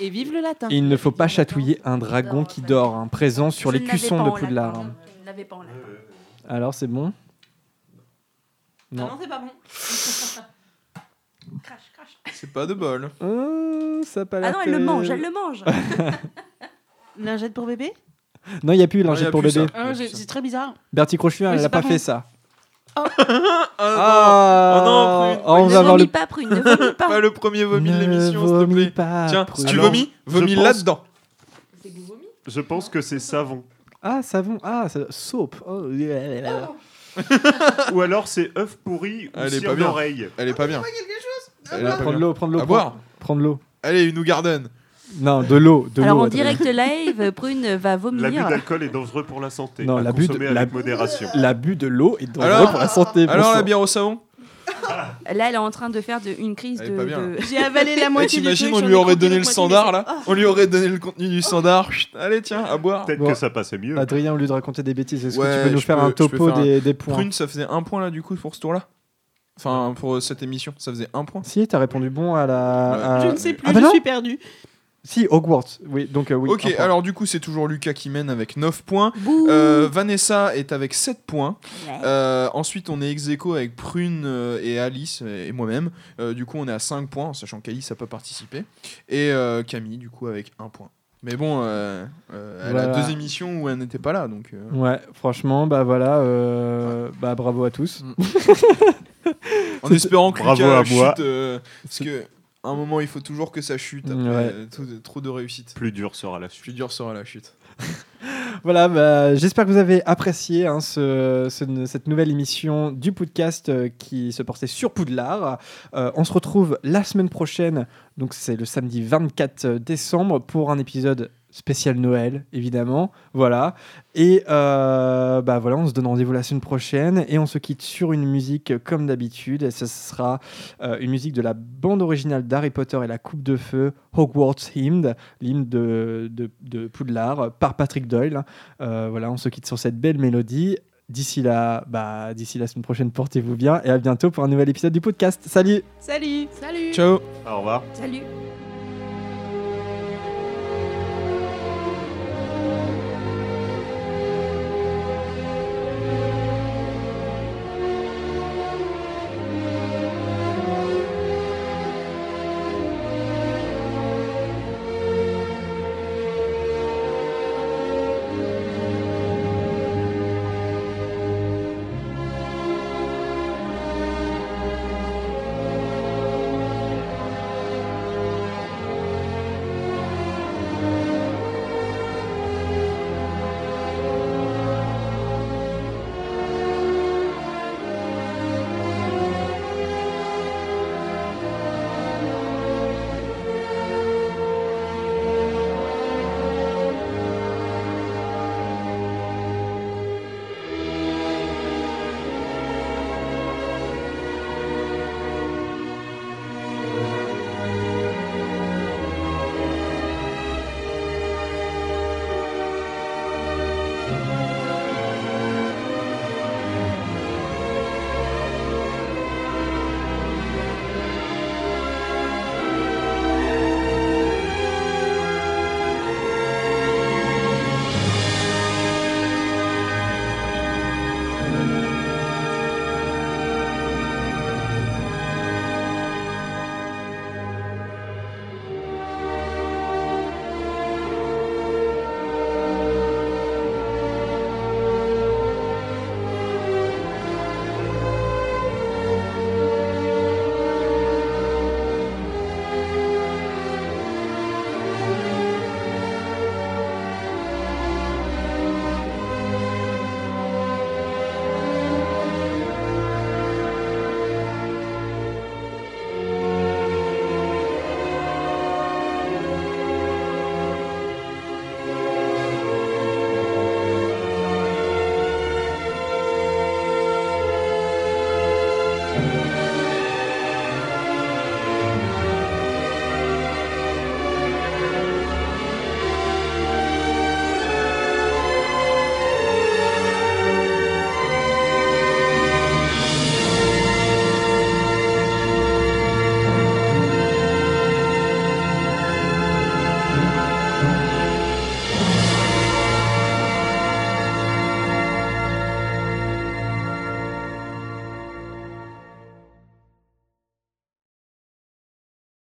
Et vive le latin. Il ne faut pas chatouiller un dragon qui dort, hein, présent sur Je les cuissons de Poudlard. latin. hein. Je ne l'avais pas en latin. Alors c'est bon? Ah Non. c'est pas bon. Crash, crash. C'est pas de bol. Euh, ça a pas Ah l'air non, elle le terrible. mange, elle le mange. Lingette pour bébé? Non, il n'y a plus Non, y a pour plus bébé. ça. Ah, C'est très bizarre. Bertie Crochevin, Oui, elle c'est n'a pas pas fait ça. Ah, Ah, Oh non, Prune. on ne va voir vomis le... pas, Prune, ne vomis pas. Pas le premier vomi de Ne l'émission, s'il te plaît. pas, Tiens, Prune. si tu vomis, je vomis pense- là-dedans. Je pense que c'est savon. Ah, savon. Ah, ça... soap. Oh, là, là, là. Ou alors c'est œuf pourri ou Elle est cire pas bien. d'oreille. Elle est pas bien. Elle est pas Prendre l'eau, prendre l'eau. À boire. Prendre l'eau. Allez, une Garden. Non, de l'eau. De Alors en direct live, Prune va vomir. L'abus d'alcool est dangereux pour la santé. Non, l'abus de- avec modération. L'abus de l'eau est dangereux Alors- pour la santé. Alors, bonsoir. la bière au savon? Là, elle est en train de faire de- une crise Elle est de. pas bien, de- J'ai avalé la moitié du T'imagines, on lui ai aurait donné le standard là On lui aurait donné le contenu du standard. Chut, Allez, tiens, à boire. Peut-être Bon. que ça passait mieux. Adrien, au lieu de raconter des bêtises, est-ce Ouais, que tu peux nous faire peux- un topo faire un- des, points? Prune, ça faisait un point là du coup pour ce tour-là? Enfin, pour cette émission, ça faisait un point. Si, t'as répondu bon à la. à- Je ne sais plus, Ah bah je suis perdu. Si, Hogwarts. Oui, donc euh, oui. ok, alors du coup, c'est toujours Lucas qui mène avec 9 points. Euh, Vanessa est avec 7 points. Ouais. Euh, ensuite, on est ex aequo avec Prune et Alice et moi-même. Euh, du coup, on est à 5 points, en sachant qu'Alice n'a pas participé. Et euh, Camille, du coup, avec 1 point. Mais bon, euh, euh, elle Voilà. a deux émissions où elle n'était pas là, donc. euh, Ouais, franchement, bah voilà, euh, bah bravo à tous. en espérant que Bravo Lucas à moi. chute, euh, parce que un moment, il faut toujours que ça chute. Après, Ouais. euh, trop, de- réussite. Plus dur sera la suite. Plus dur sera la chute. Voilà, bah, j'espère que vous avez apprécié hein, ce- ce- cette nouvelle émission du podcast euh, qui se portait sur Poudlard. Euh, on se retrouve la semaine prochaine, donc c'est le samedi 24 décembre, pour un épisode spécial Noël, évidemment. Voilà. Et euh, bah voilà, on se donne rendez-vous la semaine prochaine et on se quitte sur une musique comme d'habitude. Et ce sera euh, une musique de la bande originale d'Harry Potter et la Coupe de Feu, Hogwarts Hymn, l'hymne de, de, de Poudlard par Patrick Doyle. Euh, voilà, on se quitte sur cette belle mélodie. D'ici là, bah, d'ici la semaine prochaine, portez-vous bien et à bientôt pour un nouvel épisode du podcast. Salut Salut Salut Ciao Au revoir. Salut.